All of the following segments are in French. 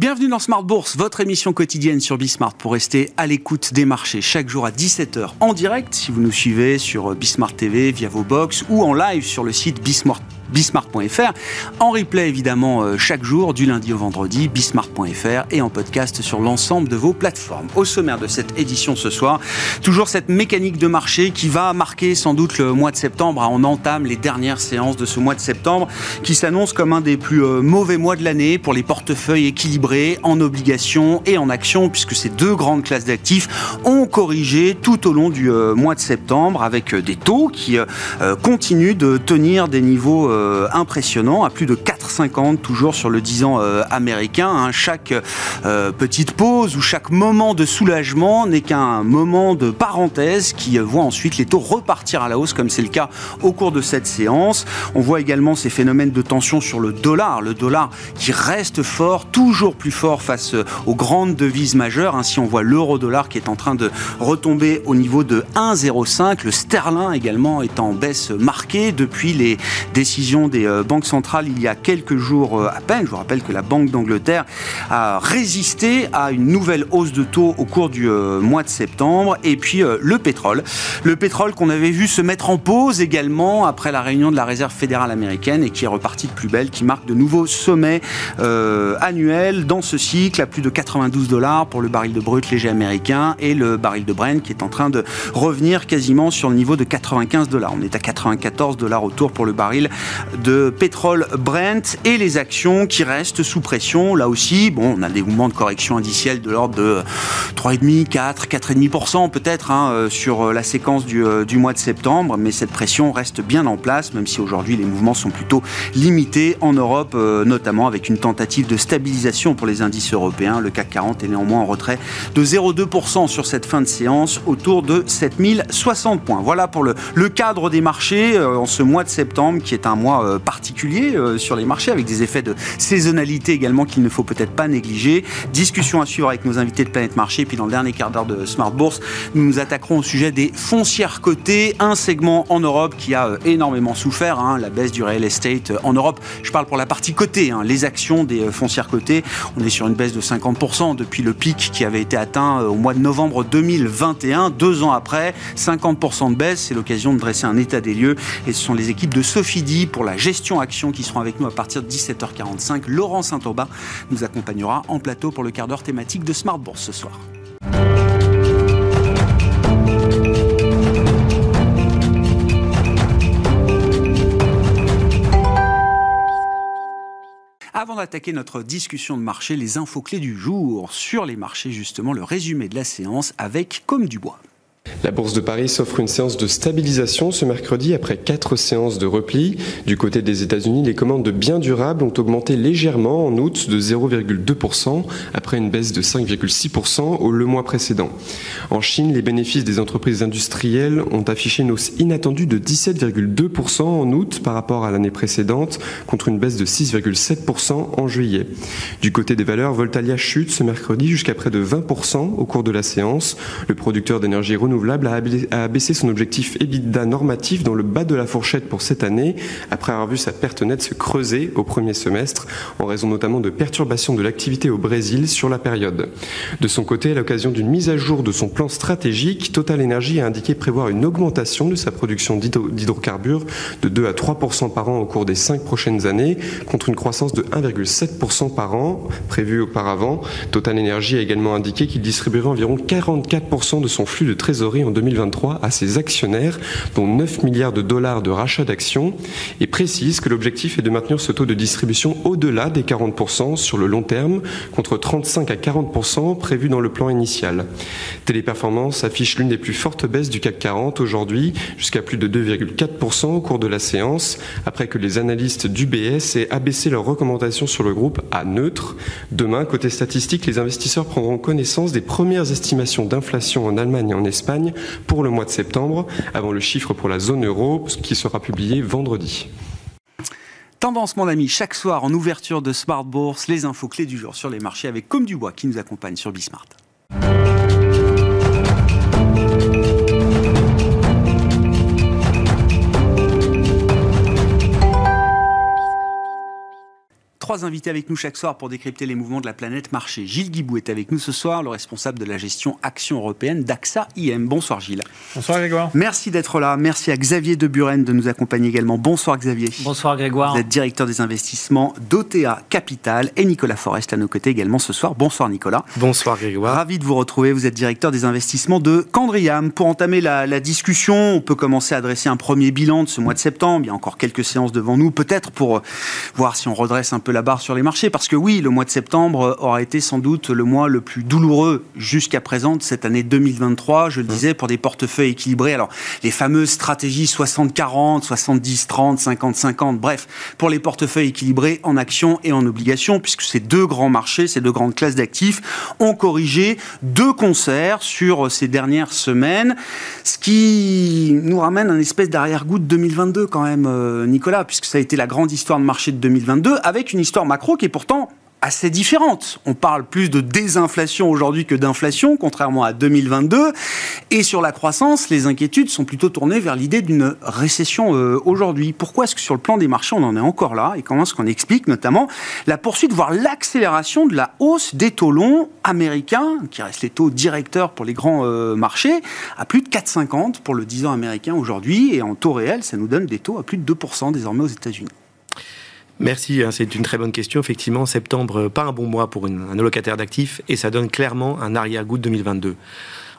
Bienvenue dans Smart Bourse, votre émission quotidienne sur Bismart pour rester à l'écoute des marchés chaque jour à 17h en direct. Si vous nous suivez sur Bismart TV via vos box ou en live sur le site Bismart bismart.fr. En replay, évidemment, euh, chaque jour, du lundi au vendredi, bismart.fr et en podcast sur l'ensemble de vos plateformes. Au sommaire de cette édition ce soir, toujours cette mécanique de marché qui va marquer sans doute le mois de septembre. On entame les dernières séances de ce mois de septembre qui s'annonce comme un des plus euh, mauvais mois de l'année pour les portefeuilles équilibrés en obligations et en actions, puisque ces deux grandes classes d'actifs ont corrigé tout au long du euh, mois de septembre avec des taux qui continuent de tenir des niveaux euh, impressionnant, à plus de 4,50 toujours sur le 10 ans euh, américain. Hein. Chaque euh, petite pause ou chaque moment de soulagement n'est qu'un moment de parenthèse qui voit ensuite les taux repartir à la hausse, comme c'est le cas au cours de cette séance. On voit également ces phénomènes de tension sur le dollar, le dollar qui reste fort, toujours plus fort face aux grandes devises majeures. Ainsi, on voit l'euro-dollar qui est en train de retomber au niveau de 1,05. Le sterling également est en baisse marquée depuis les décisions des euh, banques centrales il y a quelques jours euh, à peine. Je vous rappelle que la Banque d'Angleterre a résisté à une nouvelle hausse de taux au cours du euh, mois de septembre. Et puis le pétrole. Le pétrole qu'on avait vu se mettre en pause également après la réunion de la Réserve fédérale américaine et qui est reparti de plus belle, qui marque de nouveaux sommets annuels dans ce cycle à plus de 92 dollars pour le baril de brut léger américain et le baril de Brent qui est en train de revenir quasiment sur le niveau de 95 dollars. On est à 94 dollars autour pour le baril de pétrole Brent et les actions qui restent sous pression. Là aussi, bon, on a des mouvements de correction indicielle de l'ordre de 3,5, 4, 4,5% peut-être hein, euh, sur euh, la séquence du, euh, du, mois de septembre, mais cette pression reste bien en place, même si aujourd'hui les mouvements sont plutôt limités en Europe, notamment avec une tentative de stabilisation pour les indices européens. Le CAC 40 est néanmoins en retrait de 0,2% sur cette fin de séance, autour de 7060 points. Voilà pour le, le cadre des marchés en ce mois de septembre, qui est un mois euh, particulier euh, sur les marchés, avec des effets de saisonnalité également qu'il ne faut peut-être pas négliger. Discussion à suivre avec nos invités de Planète Marché. Puis dans le dernier quart d'heure de Smart Bourse, nous nous attaquerons au sujet des foncières cotées, un segment en Europe qui a euh, énormément souffert, hein, la baisse du real estate en Europe. Je parle pour la partie cotée, hein, les actions des foncières cotées. On est sur une baisse de 50% depuis le pic qui avait été atteint au mois de novembre 2021. Deux ans après, 50% de baisse. C'est l'occasion de dresser un état des lieux. Et ce sont les équipes de Sophie Di pour la gestion action qui seront avec nous à partir de 17h45. Laurent Saint-Aubin nous accompagnera en plateau pour le quart d'heure thématique de Smart Bourse ce soir. Avant d'attaquer notre discussion de marché, les infos clés du jour sur les marchés, justement, le résumé de la séance avec Comme du Bois. La Bourse de Paris s'offre une séance de stabilisation ce mercredi après quatre séances de repli. Du côté des États-Unis, les commandes de biens durables ont augmenté légèrement en août de 0,2% après une baisse de 5,6% au le mois précédent. En Chine, les bénéfices des entreprises industrielles ont affiché une hausse inattendue de 17,2% en août par rapport à l'année précédente contre une baisse de 6,7% en juillet. Du côté des valeurs, Voltalia chute ce mercredi jusqu'à près de 20% au cours de la séance. Le producteur d'énergie renouvelable a baissé son objectif EBITDA normatif dans le bas de la fourchette pour cette année, après avoir vu sa perte nette se creuser au premier semestre, en raison notamment de perturbations de l'activité au Brésil sur la période. De son côté, à l'occasion d'une mise à jour de son plan stratégique, Total Energy a indiqué prévoir une augmentation de sa production d'hydrocarbures de 2 à 3 par an au cours des cinq prochaines années, contre une croissance de 1,7 par an prévue auparavant. Total Energy a également indiqué qu'il distribuerait environ 44% de son flux de trésorerie en 2023 à ses actionnaires, dont 9 milliards de dollars de rachat d'actions, et précise que l'objectif est de maintenir ce taux de distribution au-delà des 40% sur le long terme, contre 35 à 40% prévus dans le plan initial. Téléperformance affiche l'une des plus fortes baisses du CAC 40 aujourd'hui, jusqu'à plus de 2,4% au cours de la séance, après que les analystes d'UBS aient abaissé leurs recommandations sur le groupe à neutre. Demain, côté statistique, les investisseurs prendront connaissance des premières estimations d'inflation en Allemagne et en Espagne pour le mois de septembre, avant le chiffre pour la zone euro qui sera publié vendredi. Tendance, mon ami, chaque soir en ouverture de Smart Bourse, les infos clés du jour sur les marchés avec Comme du Bois qui nous accompagne sur Bismart. Trois invités avec nous chaque soir pour décrypter les mouvements de la planète marché. Gilles Guibou est avec nous ce soir, le responsable de la gestion action européenne d'AXA IM. Bonsoir Gilles. Bonsoir Grégoire. Merci d'être là. Merci à Xavier de Buren de nous accompagner également. Bonsoir Xavier. Bonsoir Grégoire. Vous êtes directeur des investissements d'OTA Capital et Nicolas Forest à nos côtés également ce soir. Bonsoir Nicolas. Bonsoir Grégoire. Ravi de vous retrouver. Vous êtes directeur des investissements de Candriam. Pour entamer la, la discussion, on peut commencer à dresser un premier bilan de ce mois de septembre. Il y a encore quelques séances devant nous, peut-être pour euh, voir si on redresse un peu la barre sur les marchés. Parce que oui, le mois de septembre aura été sans doute le mois le plus douloureux jusqu'à présent de cette année 2023. Je le mmh. disais, pour des portefeuilles équilibrés. Alors, les fameuses stratégies 60-40, 70-30, 50-50, bref, pour les portefeuilles équilibrés en actions et en obligations, puisque ces deux grands marchés, ces deux grandes classes d'actifs ont corrigé deux concerts sur ces dernières semaines, ce qui nous ramène un espèce d'arrière-goût de 2022 quand même, euh, Nicolas, puisque ça a été la grande histoire de marché de 2022, avec une histoire macro qui est pourtant assez différente. On parle plus de désinflation aujourd'hui que d'inflation, contrairement à 2022. Et sur la croissance, les inquiétudes sont plutôt tournées vers l'idée d'une récession euh, aujourd'hui. Pourquoi est-ce que sur le plan des marchés, on en est encore là? Et comment est-ce qu'on explique notamment la poursuite, voire l'accélération de la hausse des taux longs américains, qui restent les taux directeurs pour les grands euh, marchés, à plus de 4,50 pour le 10 ans américain aujourd'hui. Et en taux réel, ça nous donne des taux à plus de 2% désormais aux États-Unis. Merci, hein, c'est une très bonne question. Effectivement, septembre, pas un bon mois pour un allocataire d'actifs et ça donne clairement un arrière-goût de 2022.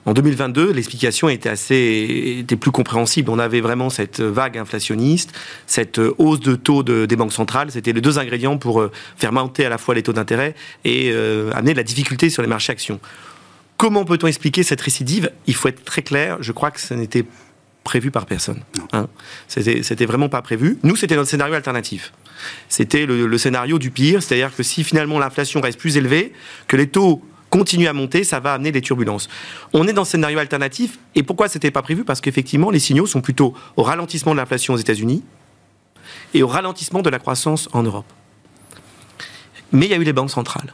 En 2022, l'explication était assez, était plus compréhensible. On avait vraiment cette vague inflationniste, cette hausse de taux des banques centrales. C'était les deux ingrédients pour euh, faire monter à la fois les taux d'intérêt et euh, amener de la difficulté sur les marchés actions. Comment peut-on expliquer cette récidive? Il faut être très clair. Je crois que ce n'était prévu par personne. Hein. C'était vraiment pas prévu. Nous, c'était notre scénario alternatif. C'était le, scénario du pire, c'est-à-dire que si finalement l'inflation reste plus élevée, que les taux continuent à monter, ça va amener des turbulences. On est dans ce scénario alternatif, et pourquoi c'était pas prévu? Parce qu'effectivement, les signaux sont plutôt au ralentissement de l'inflation aux États-Unis et au ralentissement de la croissance en Europe. Mais il y a eu les banques centrales.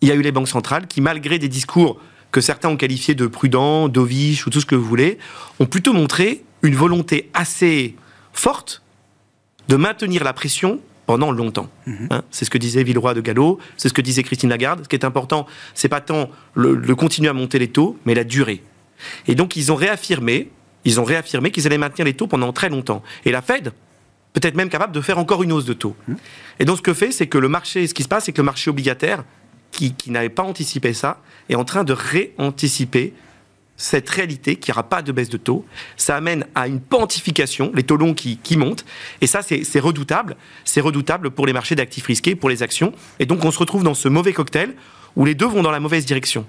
Il y a eu les banques centrales qui, malgré des discours que certains ont qualifiés de prudents, dovish ou tout ce que vous voulez, ont plutôt montré une volonté assez forte de maintenir la pression pendant longtemps. Mhm. Hein, c'est ce que disait Villeroy de Gallo, c'est ce que disait Christine Lagarde. Ce qui est important, c'est pas tant le, continuer à monter les taux, mais la durée. Et donc ils ont réaffirmé, ils ont réaffirmé qu'ils allaient maintenir les taux pendant très longtemps. Et la Fed, peut-être même capable de faire encore une hausse de taux. Mhm. Et donc ce que fait, c'est que le marché, ce qui se passe, c'est que le marché obligataire, qui, qui n'avait pas anticipé ça, est en train de réanticiper cette réalité qu'il n'y aura pas de baisse de taux. Ça amène à une pontification, les taux longs qui, qui montent. Et ça, c'est redoutable. C'est redoutable pour les marchés d'actifs risqués, pour les actions. Et donc, on se retrouve dans ce mauvais cocktail où les deux vont dans la mauvaise direction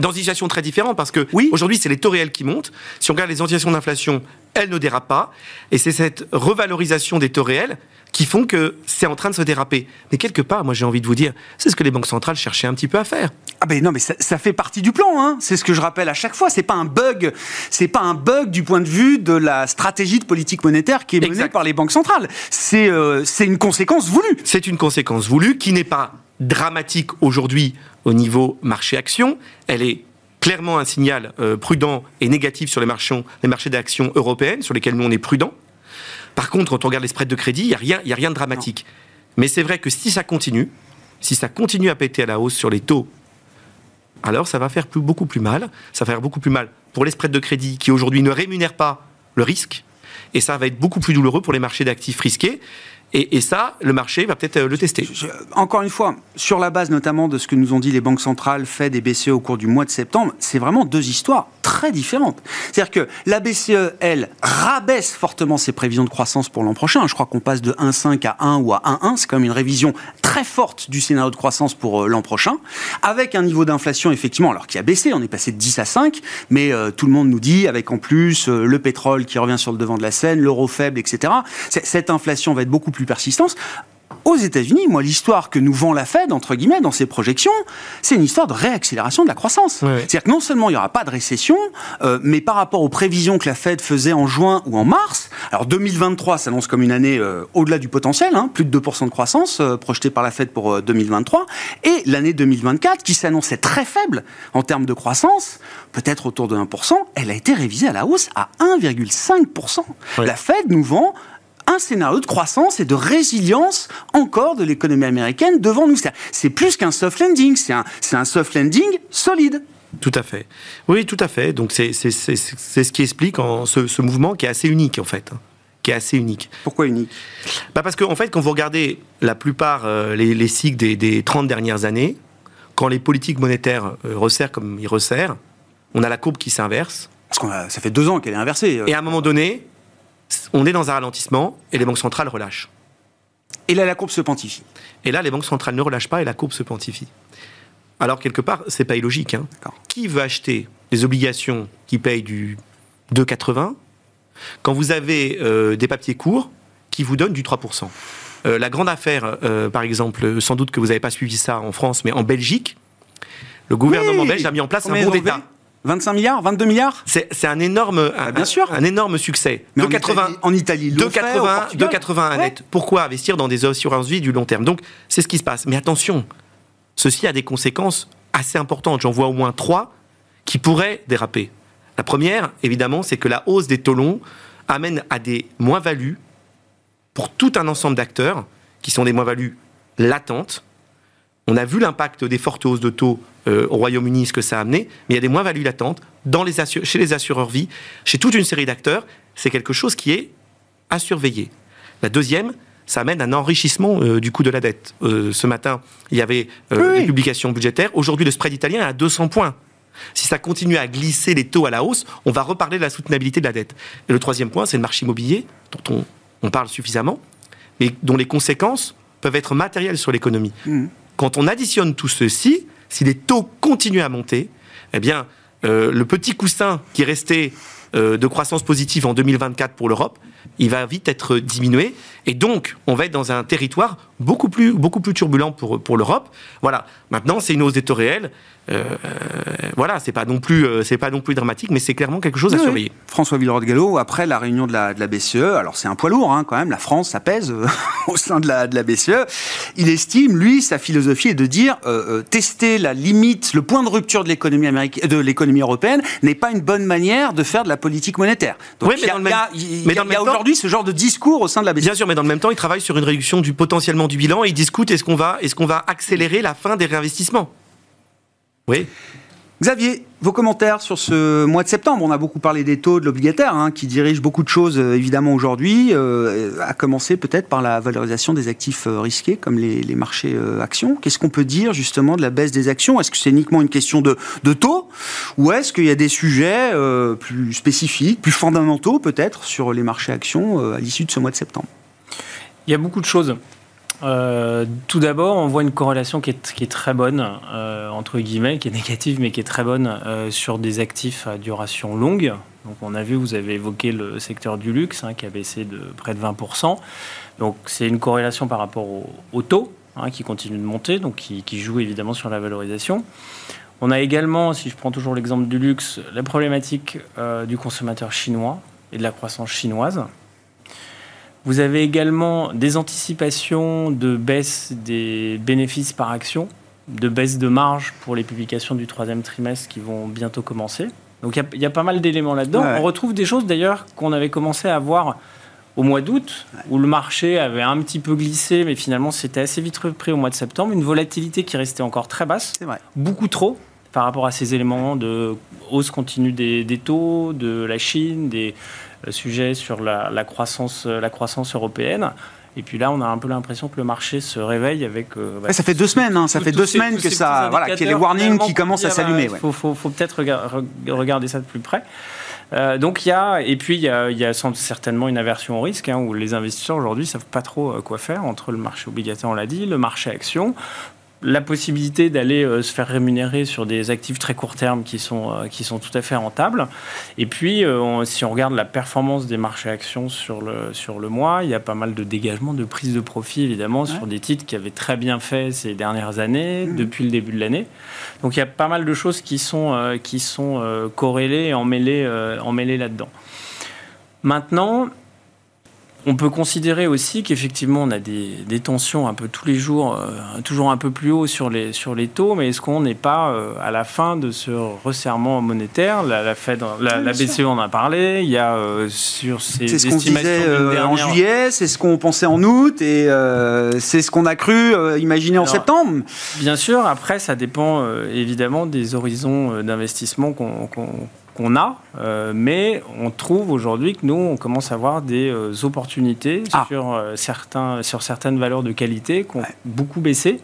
dans une situation très différente parce que oui. aujourd'hui c'est les taux réels qui montent. Si on regarde les anticipations d'inflation, elles ne dérapent pas et c'est cette revalorisation des taux réels qui font que c'est en train de se déraper. Mais quelque part, moi j'ai envie de vous dire, c'est ce que les banques centrales cherchaient un petit peu à faire. Ah ben non, mais ça, fait partie du plan. Hein. C'est ce que je rappelle à chaque fois. C'est pas un bug. C'est pas un bug du point de vue de la stratégie de politique monétaire qui est menée par les banques centrales. C'est euh, c'est une conséquence voulue. C'est une conséquence voulue qui n'est pas dramatique aujourd'hui au niveau marché-action. Elle est clairement un signal euh, prudent et négatif sur les marchés, les marchés d'actions européennes, sur lesquels nous on est prudent. Par contre, quand on regarde les spreads de crédit, il n'y a, rien, a rien de dramatique. Mais c'est vrai que si ça continue, si ça continue à péter à la hausse sur les taux, alors ça va faire beaucoup plus mal. Ça va faire beaucoup plus mal pour les spreads de crédit qui aujourd'hui ne rémunèrent pas le risque. Et ça va être beaucoup plus douloureux pour les marchés d'actifs risqués. Et, ça, le marché va peut-être euh, le tester. encore une fois, sur la base notamment de ce que nous ont dit les banques centrales, Fed et BCE au cours du mois de septembre, c'est vraiment deux histoires très différentes. C'est-à-dire que la BCE, elle, rabaisse fortement ses prévisions de croissance pour l'an prochain. Je crois qu'on passe de 1,5 à 1 ou à 1,1. C'est quand même une révision très forte du scénario de croissance pour euh, l'an prochain, avec un niveau d'inflation, effectivement, alors qui a baissé, on est passé de 10 à 5, mais euh, tout le monde nous dit, avec en plus le pétrole qui revient sur le devant de la scène, l'euro faible, etc., cette inflation va être beaucoup plus persistance. Aux États-Unis, moi, l'histoire que nous vend la Fed, entre guillemets, dans ses projections, c'est une histoire de réaccélération de la croissance. C'est-à-dire que non seulement il n'y aura pas de récession, euh, mais par rapport aux prévisions que la Fed faisait en juin ou en mars, alors 2023 s'annonce comme une année euh, au-delà du potentiel, hein, plus de 2% de croissance euh, projetée par la Fed pour 2023, et l'année 2024 qui s'annonçait très faible en termes de croissance, peut-être autour de 1%, elle a été révisée à la hausse à 1,5%. La Fed nous vend un scénario de croissance et de résilience encore de l'économie américaine devant nous. C'est plus qu'un soft landing, c'est un, un soft landing solide. Tout à fait. Oui, tout à fait. Donc c'est ce qui explique en, ce, mouvement qui est assez unique en fait. Hein. Qui est assez unique. Pourquoi unique? Bah Parce qu'en en fait, quand vous regardez la plupart, euh, les, cycles des, des 30 dernières années, quand les politiques monétaires euh, resserrent comme ils resserrent, on a la courbe qui s'inverse. Parce que ça fait deux ans qu'elle est inversée. Euh. Et à un moment donné, on est dans un ralentissement et les banques centrales relâchent. Et là, la courbe se quantifie. Et là, les banques centrales ne relâchent pas et la courbe se quantifie. Alors, quelque part, c'est pas illogique. Hein. Qui veut acheter des obligations qui payent du 2,80 quand vous avez euh, des papiers courts qui vous donnent du 3% euh, La grande affaire, euh, par exemple, sans doute que vous n'avez pas suivi ça en France, mais en Belgique, le gouvernement belge a mis en place un bon d'État. 25 milliards, 22 milliards C'est un énorme, ah, bien sûr. un énorme succès. Mais 80, en Italie, de 80, de 80 net. Pourquoi investir dans des assurances vie du long terme? Donc, c'est ce qui se passe. Mais attention, ceci a des conséquences assez importantes. J'en vois au moins trois qui pourraient déraper. La première, évidemment, c'est que la hausse des taux longs amène à des moins-values pour tout un ensemble d'acteurs qui sont des moins-values latentes. On a vu l'impact des fortes hausses de taux euh, au Royaume-Uni, ce que ça a amené, mais il y a des moins-values latentes dans les chez les assureurs vie, chez toute une série d'acteurs. C'est quelque chose qui est à surveiller. La deuxième, ça amène un enrichissement euh, du coût de la dette. Euh, ce matin, il y avait des publications budgétaires. Aujourd'hui, le spread italien est à 200 points. Si ça continue à glisser les taux à la hausse, on va reparler de la soutenabilité de la dette. Et le troisième point, c'est le marché immobilier, dont on, parle suffisamment, mais dont les conséquences peuvent être matérielles sur l'économie. Mmh. Quand on additionne tout ceci, si les taux continuent à monter, eh bien, euh, le petit coussin qui restait euh, de croissance positive en 2024 pour l'Europe, il va vite être diminué. Et donc, on va être dans un territoire beaucoup plus, beaucoup plus turbulent pour, pour l'Europe. Voilà. Maintenant, c'est une hausse des taux réels. Euh, voilà, c'est pas non plus, euh, c'est pas non plus dramatique, mais c'est clairement quelque chose à surveiller. François Villeroy de Gallo, après la réunion de la, de la BCE, alors c'est un poids lourd hein, quand même. La France, ça pèse euh, au sein de la, de la BCE. Il estime, lui, sa philosophie est de dire tester la limite, le point de rupture de l'économie américaine, de l'économie européenne n'est pas une bonne manière de faire de la politique monétaire. Donc, il y a, il y a aujourd'hui ce genre de discours au sein de la BCE. Bien sûr, mais dans le même temps, il travaille sur une réduction du potentiellement du bilan et il discute est-ce qu'on va, est-ce qu'on va accélérer la fin des réinvestissements? Oui. Xavier, vos commentaires sur ce mois de septembre. On a beaucoup parlé des taux de l'obligataire, hein, qui dirigent beaucoup de choses euh, évidemment aujourd'hui, euh, à commencer peut-être par la valorisation des actifs euh, risqués, comme les, marchés actions. Qu'est-ce qu'on peut dire justement de la baisse des actions? Est-ce que c'est uniquement une question de taux, ou est-ce qu'il y a des sujets plus spécifiques, plus fondamentaux peut-être sur les marchés actions à l'issue de ce mois de septembre? Il y a beaucoup de choses. Euh, tout d'abord, on voit une corrélation qui est, très bonne, euh, entre guillemets, qui est négative, mais qui est très bonne euh, sur des actifs à duration longue. Donc, on a vu, vous avez évoqué le secteur du luxe, hein, qui a baissé de près de 20%. Donc, c'est une corrélation par rapport au, taux, hein, qui continue de monter, donc qui, joue évidemment sur la valorisation. On a également, si je prends toujours l'exemple du luxe, la problématique du consommateur chinois et de la croissance chinoise. Vous avez également des anticipations de baisse des bénéfices par action, de baisse de marge pour les publications du troisième trimestre qui vont bientôt commencer. Donc il y, a pas mal d'éléments là-dedans. On retrouve des choses d'ailleurs qu'on avait commencé à voir au mois d'août, où le marché avait un petit peu glissé, mais finalement c'était assez vite repris au mois de septembre. Une volatilité qui restait encore très basse, beaucoup trop par rapport à ces éléments de hausse continue des, des taux, de la Chine, des, sujet sur la, croissance, la croissance européenne. Et puis là, on a un peu l'impression que le marché se réveille avec. Euh, bah, ça fait deux semaines, hein, ça fait deux semaines que ça, voilà, qu'il y a les warnings qui commencent à s'allumer. Il faut, faut, peut-être regarder ça de plus près. Euh, donc il y a et puis il y a, il y a certainement une aversion au risque hein, où les investisseurs aujourd'hui savent pas trop euh, quoi faire entre le marché obligataire on l'a dit le marché action la possibilité d'aller euh, se faire rémunérer sur des actifs très court terme qui sont, euh, qui sont tout à fait rentables. Et puis, euh, si on regarde la performance des marchés actions sur le, sur le mois, il y a pas mal de dégagements, de prise de profit, évidemment, sur des titres qui avaient très bien fait ces dernières années, mmh. depuis le début de l'année. Donc, il y a pas mal de choses qui sont, qui sont corrélées et emmêlées, emmêlées là-dedans. Maintenant, on peut considérer aussi qu'effectivement, on a des, tensions un peu tous les jours, euh, toujours un peu plus haut sur les, sur les taux, mais est-ce qu'on n'est pas euh, à la fin de ce resserrement monétaire? La, la, Fed, la, BCE en a parlé, il y a euh, sur ces C'est ce qu'on disait en juillet, c'est ce qu'on pensait en août, et c'est ce qu'on a cru imaginer en septembre. Bien sûr, après, ça dépend évidemment des horizons d'investissement qu'on qu'on a, euh, mais on trouve aujourd'hui que nous, on commence à avoir des euh, opportunités ah. sur, euh, certains, sur certaines valeurs de qualité qui ont beaucoup baissé,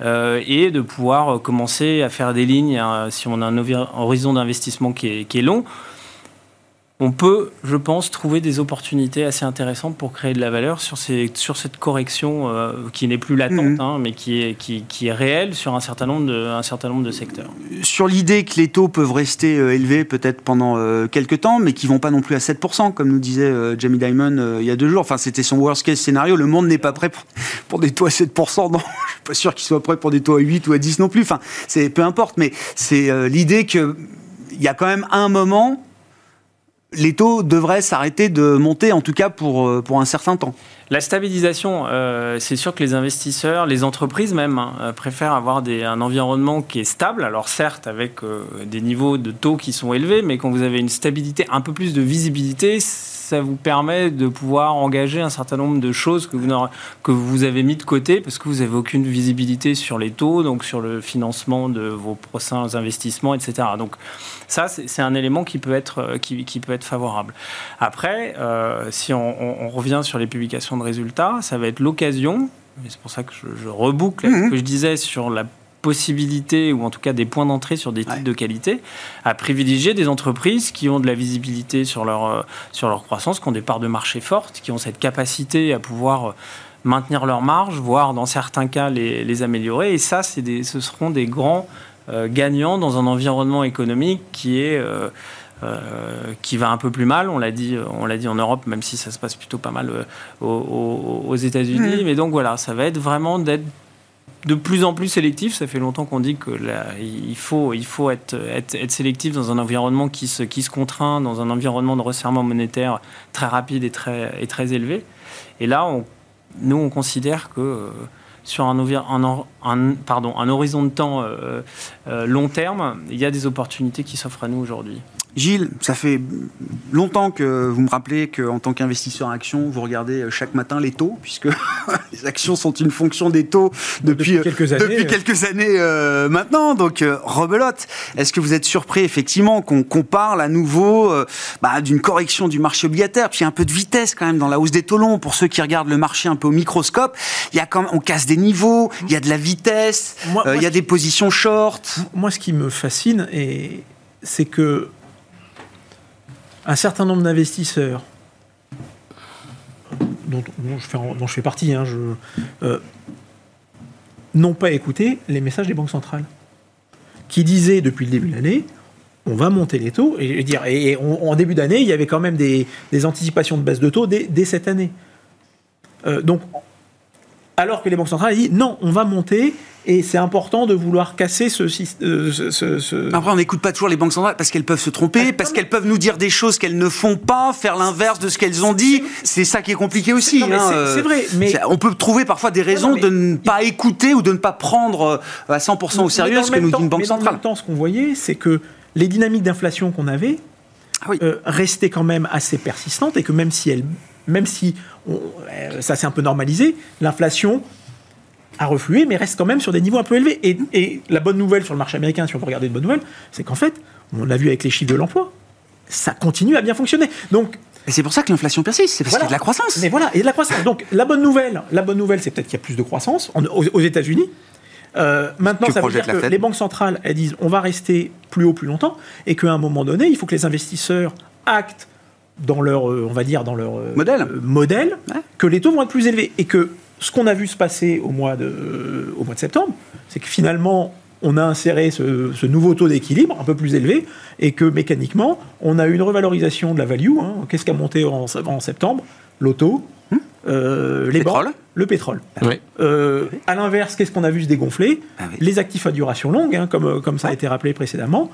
et de pouvoir commencer à faire des lignes, hein, si on a un horizon d'investissement qui est long, on peut, je pense, trouver des opportunités assez intéressantes pour créer de la valeur sur, ces, sur cette correction euh, qui n'est plus latente, mhm. hein, mais qui est, qui, est réelle sur un certain, nombre de, un certain nombre de secteurs. Sur l'idée que les taux peuvent rester euh, élevés peut-être pendant euh, quelques temps, mais qui vont pas non plus à 7%, comme nous disait Jamie Dimon il y a deux jours. Enfin, c'était son worst case scénario. Le monde n'est pas prêt pour, des taux à 7%. Non, je suis pas sûr qu'il soit prêt pour des taux à 8 ou à 10 non plus. Enfin, c'est peu importe, mais c'est l'idée qu'il y a quand même un moment les taux devraient s'arrêter de monter, en tout cas pour, euh, un certain temps. La stabilisation, euh, c'est sûr que les investisseurs, les entreprises même, hein, euh, préfèrent avoir un environnement qui est stable. Alors certes, avec des niveaux de taux qui sont élevés, mais quand vous avez une stabilité, un peu plus de visibilité, ça vous permet de pouvoir engager un certain nombre de choses que vous, que vous avez mis de côté parce que vous n'avez aucune visibilité sur les taux, donc sur le financement de vos prochains investissements, etc. Donc ça, c'est un élément qui peut être, euh, qui, qui peut être favorable. Après, euh, si on, revient sur les publications de résultats, ça va être l'occasion, c'est pour ça que je, reboucle ce mhm. que je disais sur la possibilités, ou en tout cas des points d'entrée sur des titres de qualité, à privilégier des entreprises qui ont de la visibilité sur leur, euh, sur leur croissance, qui ont des parts de marché fortes, qui ont cette capacité à pouvoir euh, maintenir leur marge, voire dans certains cas les, les améliorer. Et ça, des, ce seront des grands euh, gagnants dans un environnement économique qui est... qui va un peu plus mal, on l'a dit, on l'a dit en Europe, même si ça se passe plutôt pas mal aux, aux États-Unis. Mmh. Mais donc voilà, ça va être vraiment d'être de plus en plus sélectif. Ça fait longtemps qu'on dit que il faut, il faut être, être, sélectif dans un environnement qui se, qui se contraint, dans un environnement de resserrement monétaire très rapide et très, et très élevé. Et là, on, nous, on considère que euh, sur un, un, un, pardon, un horizon de temps euh, euh, long terme, il y a des opportunités qui s'offrent à nous aujourd'hui. Gilles, ça fait longtemps que vous me rappelez qu'en tant qu'investisseur en actions, vous regardez euh, chaque matin les taux, puisque les actions sont une fonction des taux depuis, quelques années, depuis quelques années euh, maintenant. Donc, euh, rebelote. Est-ce que vous êtes surpris, effectivement, qu'on parle à nouveau bah, d'une correction du marché obligataire? Puis il y a un peu de vitesse quand même dans la hausse des taux longs. Pour ceux qui regardent le marché un peu au microscope, il y a quand on casse des niveaux, il y a de la vitesse, il y a des positions short. Moi, ce qui me fascine, c'est que un certain nombre d'investisseurs, dont, je fais, partie, hein, euh, n'ont pas écouté les messages des banques centrales, qui disaient depuis le début de l'année, on va monter les taux, et, dire, et en début d'année, il y avait quand même des, anticipations de baisse de taux dès, cette année. Euh, donc, alors que les banques centrales dit non, on va monter et c'est important de vouloir casser ce, système. Après, on n'écoute pas toujours les banques centrales parce qu'elles peuvent se tromper, parce qu'elles peuvent nous dire des choses qu'elles ne font pas, faire l'inverse de ce qu'elles ont dit. C'est ça qui est compliqué aussi. Hein, c'est vrai, mais on peut trouver parfois des raisons de ne pas écouter ou de ne pas prendre euh, à 100% au sérieux ce que nous dit une banque centrale. En même temps, ce qu'on voyait, c'est que les dynamiques d'inflation qu'on avait ah euh, restaient quand même assez persistantes et que même si elles même si euh, ça s'est un peu normalisé, l'inflation a reflué, mais reste quand même sur des niveaux un peu élevés. Et, la bonne nouvelle sur le marché américain, si on veut regarder une bonne nouvelle, c'est qu'en fait, on l'a vu avec les chiffres de l'emploi, ça continue à bien fonctionner. Donc, et c'est pour ça que l'inflation persiste, c'est parce qu'il y a de la croissance. Mais voilà, il y a de la croissance. Donc la bonne nouvelle, la bonne nouvelle, c'est peut-être qu'il y a plus de croissance aux, États-Unis. Euh, maintenant, ça veut dire que les banques centrales, elles disent on va rester plus haut plus longtemps, et qu'à un moment donné, il faut que les investisseurs actent dans leur, euh, on va dire, dans leur euh, modèle, que les taux vont être plus élevés et que ce qu'on a vu se passer au mois de, au mois de septembre, c'est que finalement, on a inséré ce, nouveau taux d'équilibre un peu plus élevé et que mécaniquement, on a eu une revalorisation de la value. Hein. Qu'est-ce qui a monté en, en septembre? L'auto, hum. euh, les pétrole. le pétrole. à l'inverse, qu'est-ce qu'on a vu se dégonfler? Ah Les actifs à duration longue, hein, comme, comme ça a été rappelé précédemment,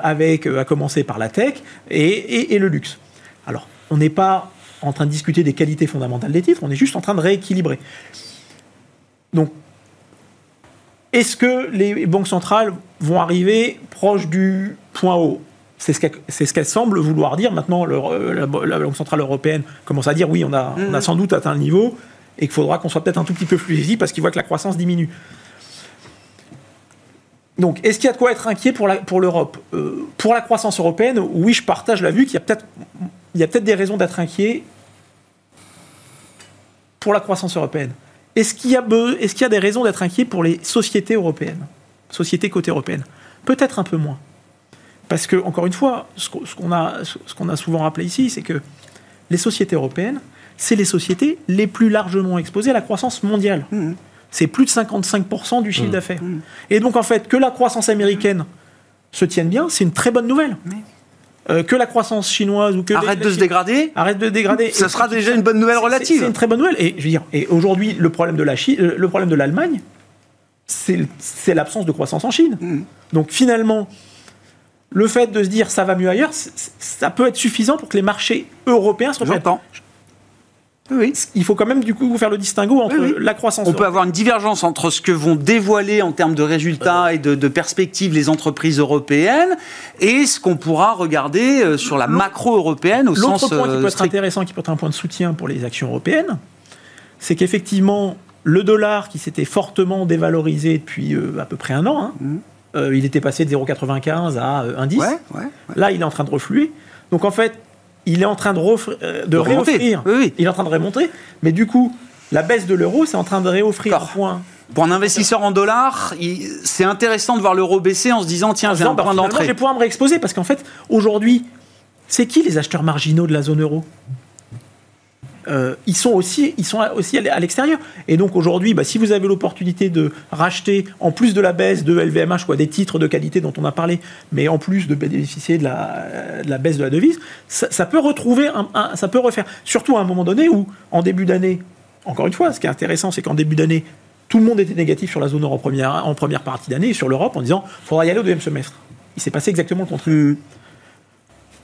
avec, à commencer par la tech et, et le luxe. Alors, on n'est pas en train de discuter des qualités fondamentales des titres, on est juste en train de rééquilibrer. Donc, est-ce que les banques centrales vont arriver proche du point haut c'est ce qu'elle ce semble vouloir dire. Maintenant, le, la, Banque Centrale Européenne commence à dire oui, on a, on a mm. sans doute atteint le niveau et qu'il faudra qu'on soit peut-être un tout petit peu plus easy parce qu'il voit que la croissance diminue. Donc, est-ce qu'il y a de quoi être inquiet pour l'Europe pour, euh, pour la croissance européenne, oui, je partage la vue qu'il y a peut-être peut des raisons d'être inquiet pour la croissance européenne. Est-ce qu'il y, est y a des raisons d'être inquiet pour les sociétés européennes Sociétés côté européenne Peut-être un peu moins. Parce que, encore une fois, ce qu'on a, qu'on a souvent rappelé ici, c'est que les sociétés européennes, c'est les sociétés les plus largement exposées à la croissance mondiale. Mmh. C'est plus de 55% du chiffre mmh. d'affaires. Mmh. Et donc, en fait, que la croissance américaine se tienne bien, c'est une très bonne nouvelle. Euh, que la croissance chinoise ou que arrête de se dégrader, arrête de dégrader. Ça sera déjà une bonne nouvelle relative. C'est une très bonne nouvelle. Et je veux dire, et aujourd'hui, le problème de la Chine, euh, le problème de l'Allemagne, c'est l'absence de croissance en Chine. Donc finalement, le fait de se dire ça va mieux ailleurs, ça peut être suffisant pour que les marchés européens se remettent. Oui. Il faut quand même du coup faire le distinguo entre la croissance. On peut avoir une divergence entre ce que vont dévoiler en termes de résultats et de, perspectives les entreprises européennes et ce qu'on pourra regarder euh, sur la macro européenne au sens. L'autre point qui peut euh, être intéressant, qui peut être un point de soutien pour les actions européennes, c'est qu'effectivement le dollar qui s'était fortement dévalorisé depuis euh, à peu près un an, hein, mmh. Euh, il était passé de 0,95 à 1,10. Euh, Là, il est en train de refluer. Donc en fait, il est en train de, euh, de, réoffrir. Il est en train de remonter. Mais du coup, la baisse de l'euro, c'est en train de réoffrir un point. Pour un investisseur en dollars, c'est intéressant de voir l'euro baisser en se disant tiens, j'ai un point d'entrée. Je vais pouvoir me réexposer parce qu'en fait, aujourd'hui, c'est qui les acheteurs marginaux de la zone euro? Euh, ils sont aussi, ils sont aussi à l'extérieur. Et donc aujourd'hui, bah, si vous avez l'opportunité de racheter, en plus de la baisse de LVMH, quoi, des titres de qualité dont on a parlé, mais en plus de bénéficier de la, baisse de la devise, ça, peut retrouver, ça peut refaire. Surtout à un moment donné où, en début d'année, encore une fois, ce qui est intéressant, c'est qu'en début d'année, tout le monde était négatif sur la zone euro en première, en première partie d'année, sur l'Europe, en disant, faudra y aller au deuxième semestre. Il s'est passé exactement le contraire.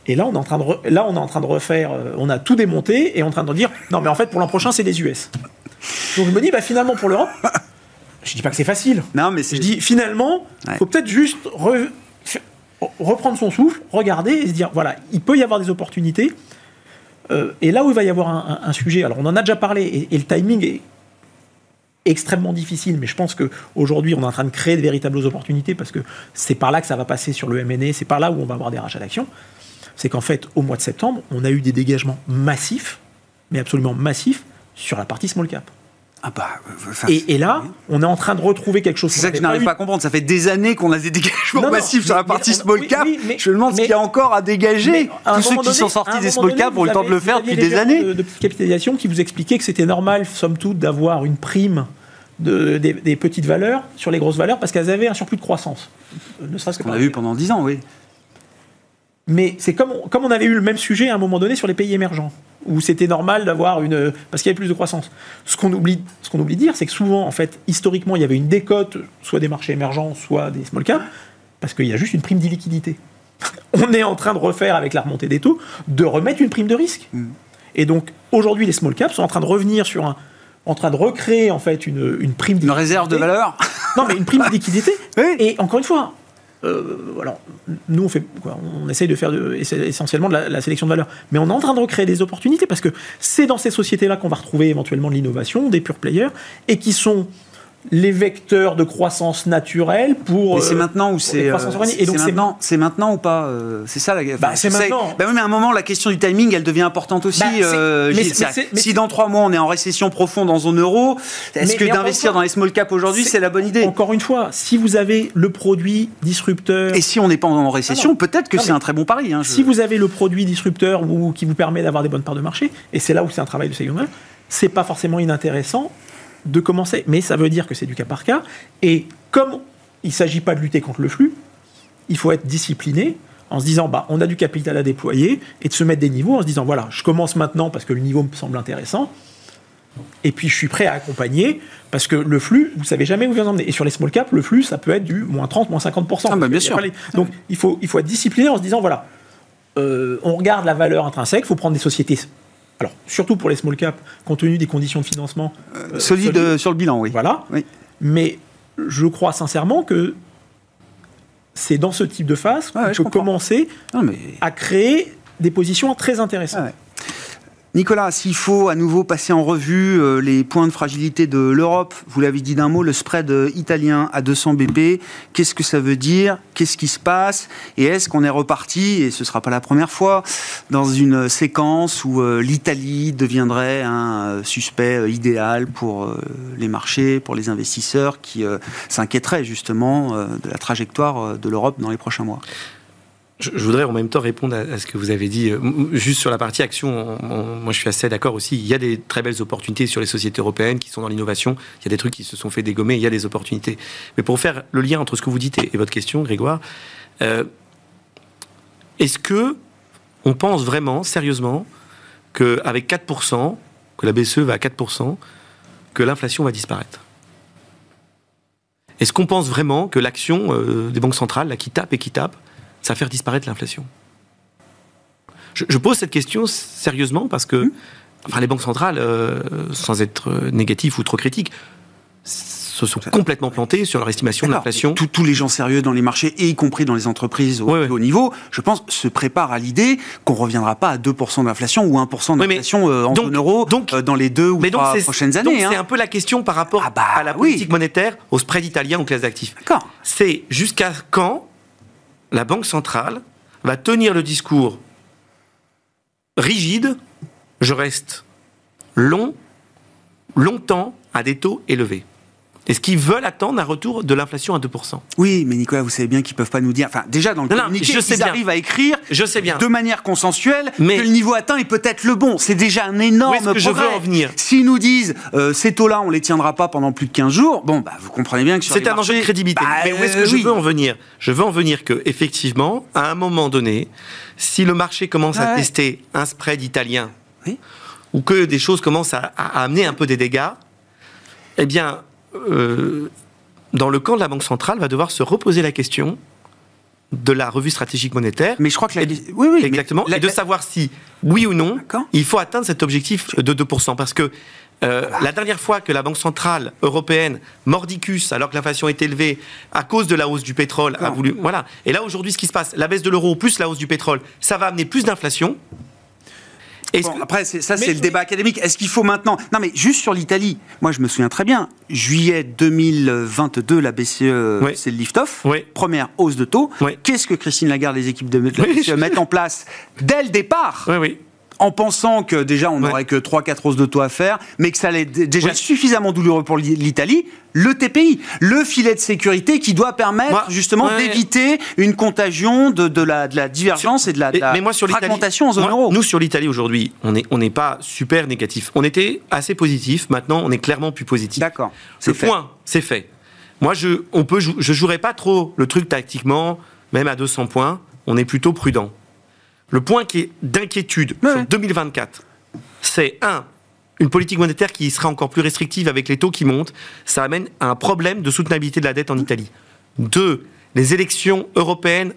Et là, on est en train de, là, on est en train de refaire, euh, on a tout démonté et on est en train de dire, non, mais en fait, pour l'an prochain, c'est les US. Donc je me dis, bah, finalement, pour l'Europe, je dis pas que c'est facile. Non, mais je dis, finalement, il faut peut-être juste reprendre son souffle, regarder et se dire, voilà, il peut y avoir des opportunités. Euh, et là où il va y avoir un, sujet, alors on en a déjà parlé, et, le timing est extrêmement difficile, mais je pense qu'aujourd'hui, on est en train de créer de véritables opportunités parce que c'est par là que ça va passer sur le MNE, c'est par là où on va avoir des rachats d'actions c'est qu'en fait, au mois de septembre, on a eu des dégagements massifs, mais absolument massifs, sur la partie small cap. Ah bah, euh, et, là, on est en train de retrouver quelque chose. C'est ça que je n'arrive pas, à comprendre. Ça fait des années qu'on a des dégagements massifs sur la partie small cap. je me demande ce qu'il y a encore à dégager. Tous ceux qui sont sortis des small cap ont le temps de le faire depuis des années. De, de capitalisation qui vous expliquaient que c'était normal, somme toute, d'avoir une prime de, des, petites valeurs sur les grosses valeurs parce qu'elles avaient un surplus de croissance. Ne serait-ce qu'on a vu pendant 10 ans, oui. Mais c'est comme, comme on avait eu le même sujet à un moment donné sur les pays émergents, où c'était normal d'avoir une. parce qu'il y avait plus de croissance. Ce qu'on oublie, ce qu'on oublie de dire, c'est que souvent, en fait, historiquement, il y avait une décote, soit des marchés émergents, soit des small caps, parce qu'il y a juste une prime d'illiquidité. on est en train de refaire, avec la remontée des taux, de remettre une prime de risque. Mm. Et donc, aujourd'hui, les small caps sont en train de revenir sur un, en train de recréer en fait une, une prime Une réserve de valeur Non, mais une prime de liquidité. Et encore une fois, alors, nous, on, fait, on essaye de faire essentiellement de la, sélection de valeur. Mais on est en train de recréer des opportunités parce que c'est dans ces sociétés-là qu'on va retrouver éventuellement de l'innovation, des pure players, et qui sont les vecteurs de croissance naturelle pour. Mais c'est euh, maintenant ou c'est. Euh, c'est maintenant, c'est maintenant ou pas C'est ça la. Bah, c'est maintenant. Bah oui, mais à un moment, la question du timing, elle devient importante aussi. Bah, si dans trois mois on est en récession profonde en zone euro, est-ce que d'investir dans les small caps aujourd'hui, c'est la bonne idée Encore une fois, si vous avez le produit disrupteur. Et si on n'est pas en récession, ah peut-être que c'est un très bon pari. Hein, si vous avez le produit disrupteur ou qui vous permet d'avoir des bonnes parts de marché, et c'est là où c'est un travail de ce c'est pas forcément inintéressant de commencer. Mais ça veut dire que c'est du cas par cas. Et comme il ne s'agit pas de lutter contre le flux, il faut être discipliné en se disant bah, on a du capital à déployer et de se mettre des niveaux en se disant voilà, je commence maintenant parce que le niveau me semble intéressant. Et puis je suis prêt à accompagner parce que le flux, vous savez jamais où va emmener. Et sur les small caps, le flux, ça peut être du moins 30, moins 50%. Ah bah bien sûr. Donc il faut, il faut être discipliné en se disant voilà, euh, on regarde la valeur intrinsèque, il faut prendre des sociétés. Alors, surtout pour les small caps, compte tenu des conditions de financement. euh, solide, euh, sur le bilan, oui. Voilà. Oui. Mais je crois sincèrement que c'est dans ce type de phase ouais, qu'on je peut commencer Non, mais à créer des positions très intéressantes. Ah ouais. Nicolas, s'il faut à nouveau passer en revue euh, les points de fragilité de l'Europe, vous l'avez dit d'un mot, le spread euh, italien à 200 BP, qu'est-ce que ça veut dire? Qu'est-ce qui se passe? Et est-ce qu'on est reparti, et ce ne sera pas la première fois, dans une séquence où euh, l'Italie deviendrait un suspect idéal pour les marchés, pour les investisseurs qui s'inquiéteraient justement de la trajectoire de l'Europe dans les prochains mois? Je, voudrais en même temps répondre à, ce que vous avez dit. Euh, Juste sur la partie action, on- on- moi je suis assez d'accord aussi. Il y a des très belles opportunités sur les sociétés européennes qui sont dans l'innovation. Il y a des trucs qui se sont fait dégommer, il y a des opportunités. Mais pour faire le lien entre ce que vous dites et, et votre question, Grégoire, euh, est-ce que on pense vraiment, sérieusement, qu'avec 4%, que la BCE va à 4%, que l'inflation va disparaître? Est-ce qu'on pense vraiment que l'action euh, des banques centrales, là, qui tape et qui tape, ça va faire disparaître l'inflation je, je pose cette question sérieusement parce que enfin, les banques centrales, euh, sans être négatif ou trop critique, se sont complètement plantées sur leur estimation de l'inflation. Tous, les gens sérieux dans les marchés, et y compris dans les entreprises au Ouais, haut niveau, je pense, se préparent à l'idée qu'on ne reviendra pas à 2% d'inflation ou 1% Oui, mais d'inflation euh, en donc- zone euro donc- euh, dans les deux ou Mais donc, trois prochaines donc années. c'est hein. un peu la question par rapport Ah bah, à la oui. politique monétaire, au spread italien, aux classes d'actifs. C'est jusqu'à quand la Banque centrale va tenir le discours rigide, je reste long, longtemps à des taux élevés. Est-ce qu'ils veulent attendre un retour de l'inflation à 2% Oui, mais Nicolas, vous savez bien qu'ils peuvent pas nous dire. Enfin, déjà dans le Non, non, communiqué, je sais ils bien. arrivent à écrire Je sais bien. de manière consensuelle Mais- que le niveau atteint est peut-être le bon. C'est déjà un énorme que je veux progrès. en venir S'ils nous disent euh, ces taux-là, on les tiendra pas pendant plus de 15 jours, bon, bah, vous comprenez bien que C'est un enjeu de marchés, crédibilité. bah, Mais où est-ce que euh, je oui. veux en venir Je veux en venir que, effectivement, à un moment donné, si le marché commence à Ouais. tester un spread italien, Oui. ou que des choses commencent à, à amener un peu des dégâts, eh bien, euh, dans le camp de la Banque centrale, va devoir se reposer la question de la revue stratégique monétaire. Mais je crois que la... Et- oui, oui, Exactement. la- et de savoir si, oui ou non, il faut atteindre cet objectif de 2%. Parce que euh, la dernière fois que la Banque Centrale Européenne, mordicus, alors que l'inflation est élevée, à cause de la hausse du pétrole, a voulu. Voilà. Et là, aujourd'hui, ce qui se passe, la baisse de l'euro plus la hausse du pétrole, ça va amener plus d'inflation. Est-ce Bon, que- après, c'est- ça, c'est le débat académique. Est-ce qu'il faut maintenant. Non, mais juste sur l'Italie. Moi, je me souviens très bien. Juillet 2022, la BCE, Oui. c'est le lift-off. Oui. Première hausse de taux. Oui. Qu'est-ce que Christine Lagarde et les équipes de la BCE mettent en place dès le départ Oui, oui. En pensant que déjà on Ouais. n'aurait que 3-4 hausses de taux à faire, mais que ça allait déjà suffisamment douloureux pour l'I- l'Italie, le TPI, le filet de sécurité qui doit permettre Moi, justement ouais. d'éviter une contagion de, de la, de la divergence et de la, de Et- la mais moi, sur l'Italie- fragmentation en zone moi, euro. Nous, sur l'Italie aujourd'hui, on n'est on n'est pas super négatif. On était assez positif. Maintenant, on est clairement plus positif. D'accord, Le c'est fait. point, c'est fait. Moi, je on peut je jouerai pas trop le truc tactiquement, même à 200 points. On est plutôt prudent. Le point qui est d'inquiétude Ouais. sur 2024, c'est un une politique monétaire qui sera encore plus restrictive avec les taux qui montent, ça amène à un problème de soutenabilité de la dette en Italie. Deux, les élections européennes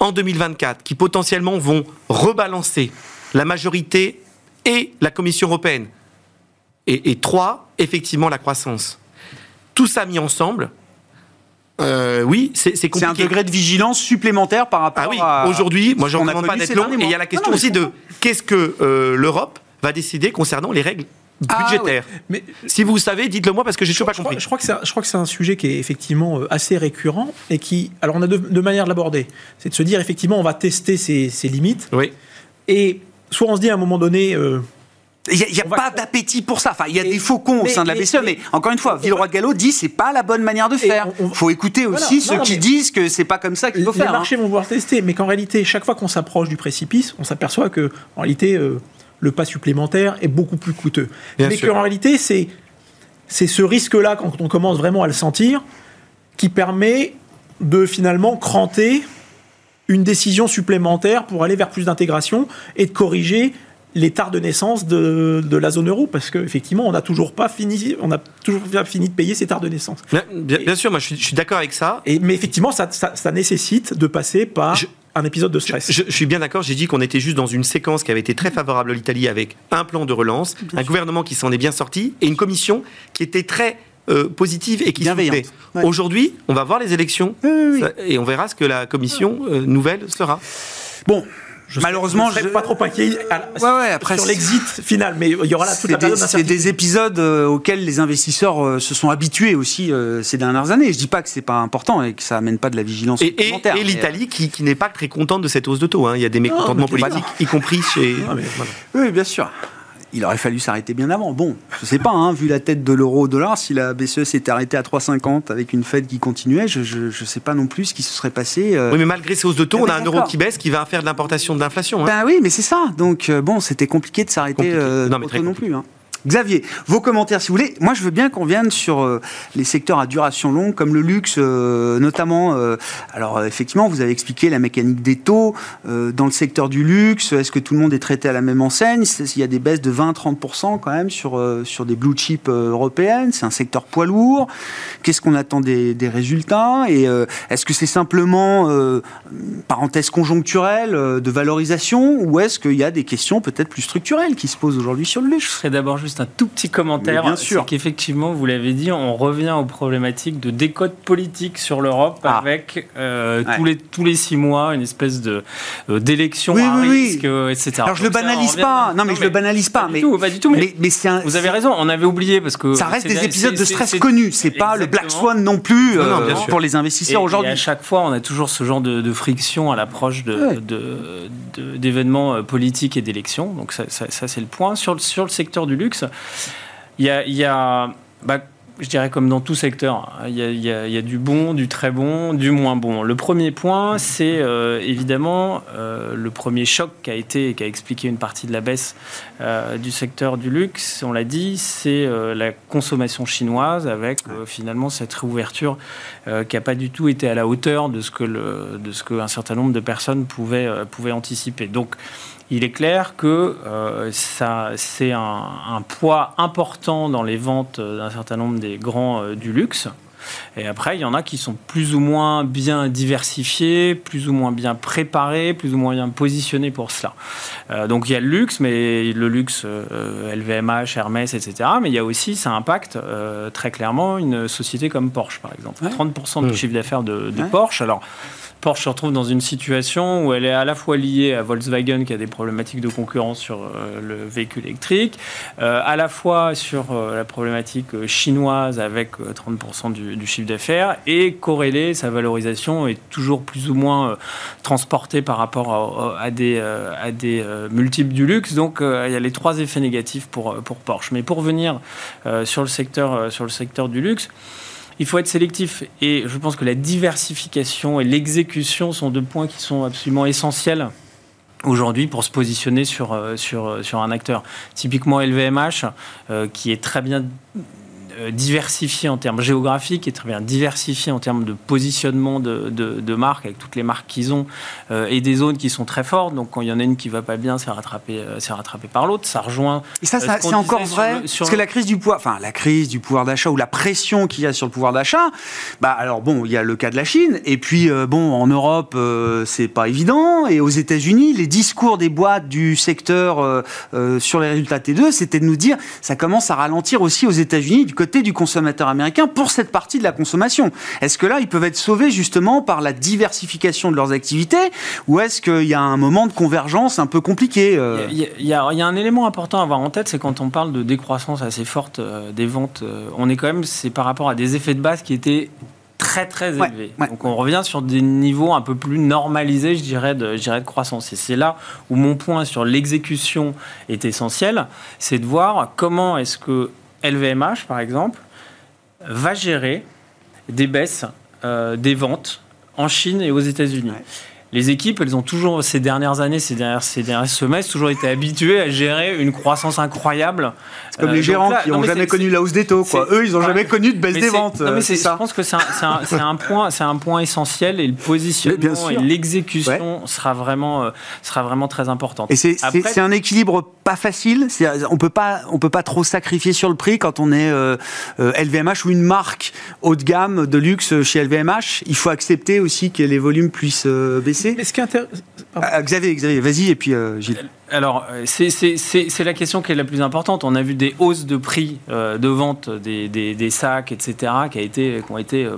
en 2024 qui potentiellement vont rebalancer la majorité et la Commission européenne. Et, et trois, effectivement, la croissance. Tout ça mis ensemble, euh, oui, c'est c'est C'est un compliqué. degré de vigilance supplémentaire par rapport Ah oui, à. aujourd'hui, moi je ce ne qu'on a recommande pas d'être long. Et il y a la question non, aussi de qu'est-ce que euh, l'Europe va décider concernant les règles Ah, budgétaires. Mais Si vous savez, dites-le moi parce que j'ai toujours pas je, crois, compris. je crois que c'est un- je crois que c'est un sujet qui est effectivement euh, assez récurrent et qui. Alors, on a deux, deux manières de l'aborder. C'est de se dire, effectivement, on va tester ses, ses limites. Oui. Et soit on se dit à un moment donné. euh, Il n'y a, il pas d'appétit pour ça. Enfin, il y a des faucons au mais- sein de la BCE, mais, mais- encore une fois, Villeroy de Gallo dit c'est pas la bonne manière de faire. on- faut écouter Voilà. aussi Non, ceux non, qui disent que c'est pas comme ça qu'il faut les faire. hein. marchés vont vouloir tester, mais qu'en réalité, chaque fois qu'on s'approche du précipice, on s'aperçoit que en réalité, euh, le pas supplémentaire est beaucoup plus coûteux. Bien mais qu'en réalité, c'est c'est ce risque-là, quand on commence vraiment à le sentir, qui permet de finalement cranter une décision supplémentaire pour aller vers plus d'intégration et de corriger l'état de naissance de, de la zone euro parce qu'effectivement on n'a toujours pas fini on a toujours pas fini de payer cet art de naissance Bien, bien- bien sûr, moi je suis, d'accord avec ça. et, mais effectivement ça, ça, ça nécessite de passer par Je- un épisode de stress. Je, je suis bien d'accord, j'ai dit qu'on était juste dans une séquence qui avait été très favorable à l'Italie avec un plan de relance, un gouvernement qui s'en est bien sorti et une commission qui était très euh, positive et qui. Ouais. Aujourd'hui, on va voir les élections Oui, oui, oui. ça- et on verra ce que la commission euh, nouvelle sera. Bon, Je malheureusement, je serais je- pas trop inquiet à la- Ouais, ouais, après, sur c'est- l'exit final, mais il y aura là toute C'est la période c'est des épisodes euh, auxquels les investisseurs euh, se sont habitués aussi euh, ces dernières années. Je dis pas que c'est pas important et que ça amène pas de la vigilance Et, et- l'Italie qui, qui n'est pas très contente de cette hausse de taux. hein. Il y a des mécontentements politiques, y compris chez. Mais voilà. euh, Oui, bien sûr. Il aurait fallu s'arrêter bien avant. Bon, je sais pas, hein, vu la tête de l'euro au dollar, si la BCE s'était arrêtée à 3,50 avec une Fed qui continuait, je, je sais pas non plus ce qui se serait passé. euh. Oui, mais malgré ces hausses de taux, Ah, on a un euro qui baisse qui va faire de l'importation de l'inflation. hein. Ben oui, mais c'est ça. Donc euh, bon, c'était compliqué de s'arrêter euh, Non, mais très non plus. hein. Xavier, vos commentaires si vous voulez. Moi, je veux bien qu'on vienne sur euh, les secteurs à duration longue, comme le luxe, euh, notamment. euh, alors, effectivement, vous avez expliqué la mécanique des taux dans le secteur du luxe. Est-ce que tout le monde est traité à la même enseigne? Il y a des baisses de 20-30% quand même sur, sur des blue chips européennes. C'est un secteur poids lourd. Qu'est-ce qu'on attend des, résultats? Et est-ce que c'est simplement une parenthèse conjoncturelle de valorisation? Ou est-ce qu'il y a des questions peut-être plus structurelles qui se posent aujourd'hui sur le luxe? Juste un tout petit commentaire. Mais bien sûr. C'est qu'effectivement, vous l'avez dit, on revient aux problématiques de décode politique sur l'Europe Ah. avec euh, Ouais. tous, les, tous les six mois une espèce de euh, d'élection Oui, à oui, oui. risque, euh, etc. Alors je le Donc ça, on banalise pas. Non mais je le banalise pas. Pas Mais du tout, pas du tout. Mais, mais, mais c'est un. vous avez raison, on avait oublié parce que Ça reste c'est- des épisodes c'est- de stress connus. C'est pas le Black. Swan non plus Non, non, euh, pour les investisseurs aujourd'hui. À chaque fois, on a toujours ce genre de, de friction à l'approche de- d'événements politiques et d'élections. Donc ça, c'est le point. Sur, le- sur le secteur du luxe, il y a, bah, je dirais comme dans tout secteur, il y, a, du bon, du très bon, du moins bon. Le premier point, c'est euh, évidemment euh, le premier choc qui a été, qui a expliqué une partie de la baisse euh, du secteur du luxe. On l'a dit, c'est la consommation chinoise avec finalement cette réouverture qui n'a pas du tout été à la hauteur de ce que le, qu'un certain nombre de personnes pouvaient, pouvaient anticiper. Donc, il est clair que euh, ça, c'est un, un poids important dans les ventes d'un certain nombre des grands euh, du luxe. Et après, il y en a qui sont plus ou moins bien diversifiés, plus ou moins bien préparés, plus ou moins bien positionnés pour cela. Euh, donc il y a le luxe, mais le luxe euh, LVMH, Hermès, etc. Mais il y a aussi, ça impacte euh, très clairement une société comme Porsche, par exemple. Ouais. 30% du Mmh. chiffre d'affaires de, de Ouais. Porsche. Alors, Porsche se retrouve dans une situation où elle est à la fois liée à Volkswagen qui a des problématiques de concurrence sur euh, le véhicule électrique, euh, à la fois sur euh, la problématique chinoise avec euh, 30% du, chiffre d'affaires et corrélée, sa valorisation est toujours plus ou moins transportée par rapport à, des, multiples du luxe. Donc il y a les trois effets négatifs pour, pour Porsche. Mais pour venir sur, le secteur, sur le secteur du luxe, il faut être sélectif. Et je pense que la diversification et l'exécution sont deux points qui sont absolument essentiels aujourd'hui pour se positionner sur, euh, euh, un acteur. Typiquement LVMH, euh, qui est très bien diversifié en termes géographiques et très bien diversifié en termes de positionnement de, de, de marques avec toutes les marques qu'ils ont euh, et des zones qui sont très fortes. Donc quand il y en a une qui va pas bien, c'est rattrapé, euh, c'est rattrapé par l'autre. Ça rejoint Et ça, Euh, c'est encore vrai sur le- sur parce que la crise du pouvoir, enfin la crise du pouvoir d'achat ou la pression qu'il y a sur le pouvoir d'achat, bah alors bon, il y a le cas de la Chine et puis euh, bon en Europe euh, c'est pas évident et aux États-Unis les discours des boîtes du secteur euh, euh, sur les résultats T2 c'était de nous dire ça commence à ralentir aussi aux États-Unis du côté du consommateur américain pour cette partie de la consommation. Est-ce que là ils peuvent être sauvés justement par la diversification de leurs activités ou est-ce qu'il y a un moment de convergence un peu compliqué Il y, a- il y a il y a un élément important à avoir en tête, c'est quand on parle de décroissance assez forte euh, des ventes, euh, on est quand même, c'est par rapport à des effets de base qui étaient très très Ouais, élevés. ouais. Donc on revient sur des niveaux un peu plus normalisés, je dirais, de, je dirais, de croissance. Et c'est là où mon point sur l'exécution est essentiel, c'est de voir comment est-ce que LVMH, par exemple, va gérer des baisses euh, des ventes en Chine et aux États-Unis. Les équipes, elles ont toujours, ces dernières années, ces dernières, ces derniers semestres, toujours été habituées à gérer une croissance incroyable. C'est comme Euh, les donc gérants là- qui non, n'ont mais jamais connu la hausse des taux. Quoi. Eux, ils n'ont jamais connu de baisse des ventes. non, mais euh, c'est- ça. Je pense que c'est un, point, c'est un point essentiel et le positionnement et l'exécution sera vraiment, euh, sera vraiment très importante. Et c'est un équilibre pas facile. On peut pas, on peut pas trop sacrifier sur le prix quand on est euh, euh, LVMH ou une marque haut de gamme de luxe chez LVMH. Il faut accepter aussi que les volumes puissent euh, baisser. Baisser Mais ce qui est intér- pardon. Ah, Xavier, Xavier, vas-y, et puis euh, Gilles. Alors, c'est- la question qui est la plus importante. On a vu des hausses de prix euh, de vente des, des- des sacs, etc., qui, a été, qui ont été euh,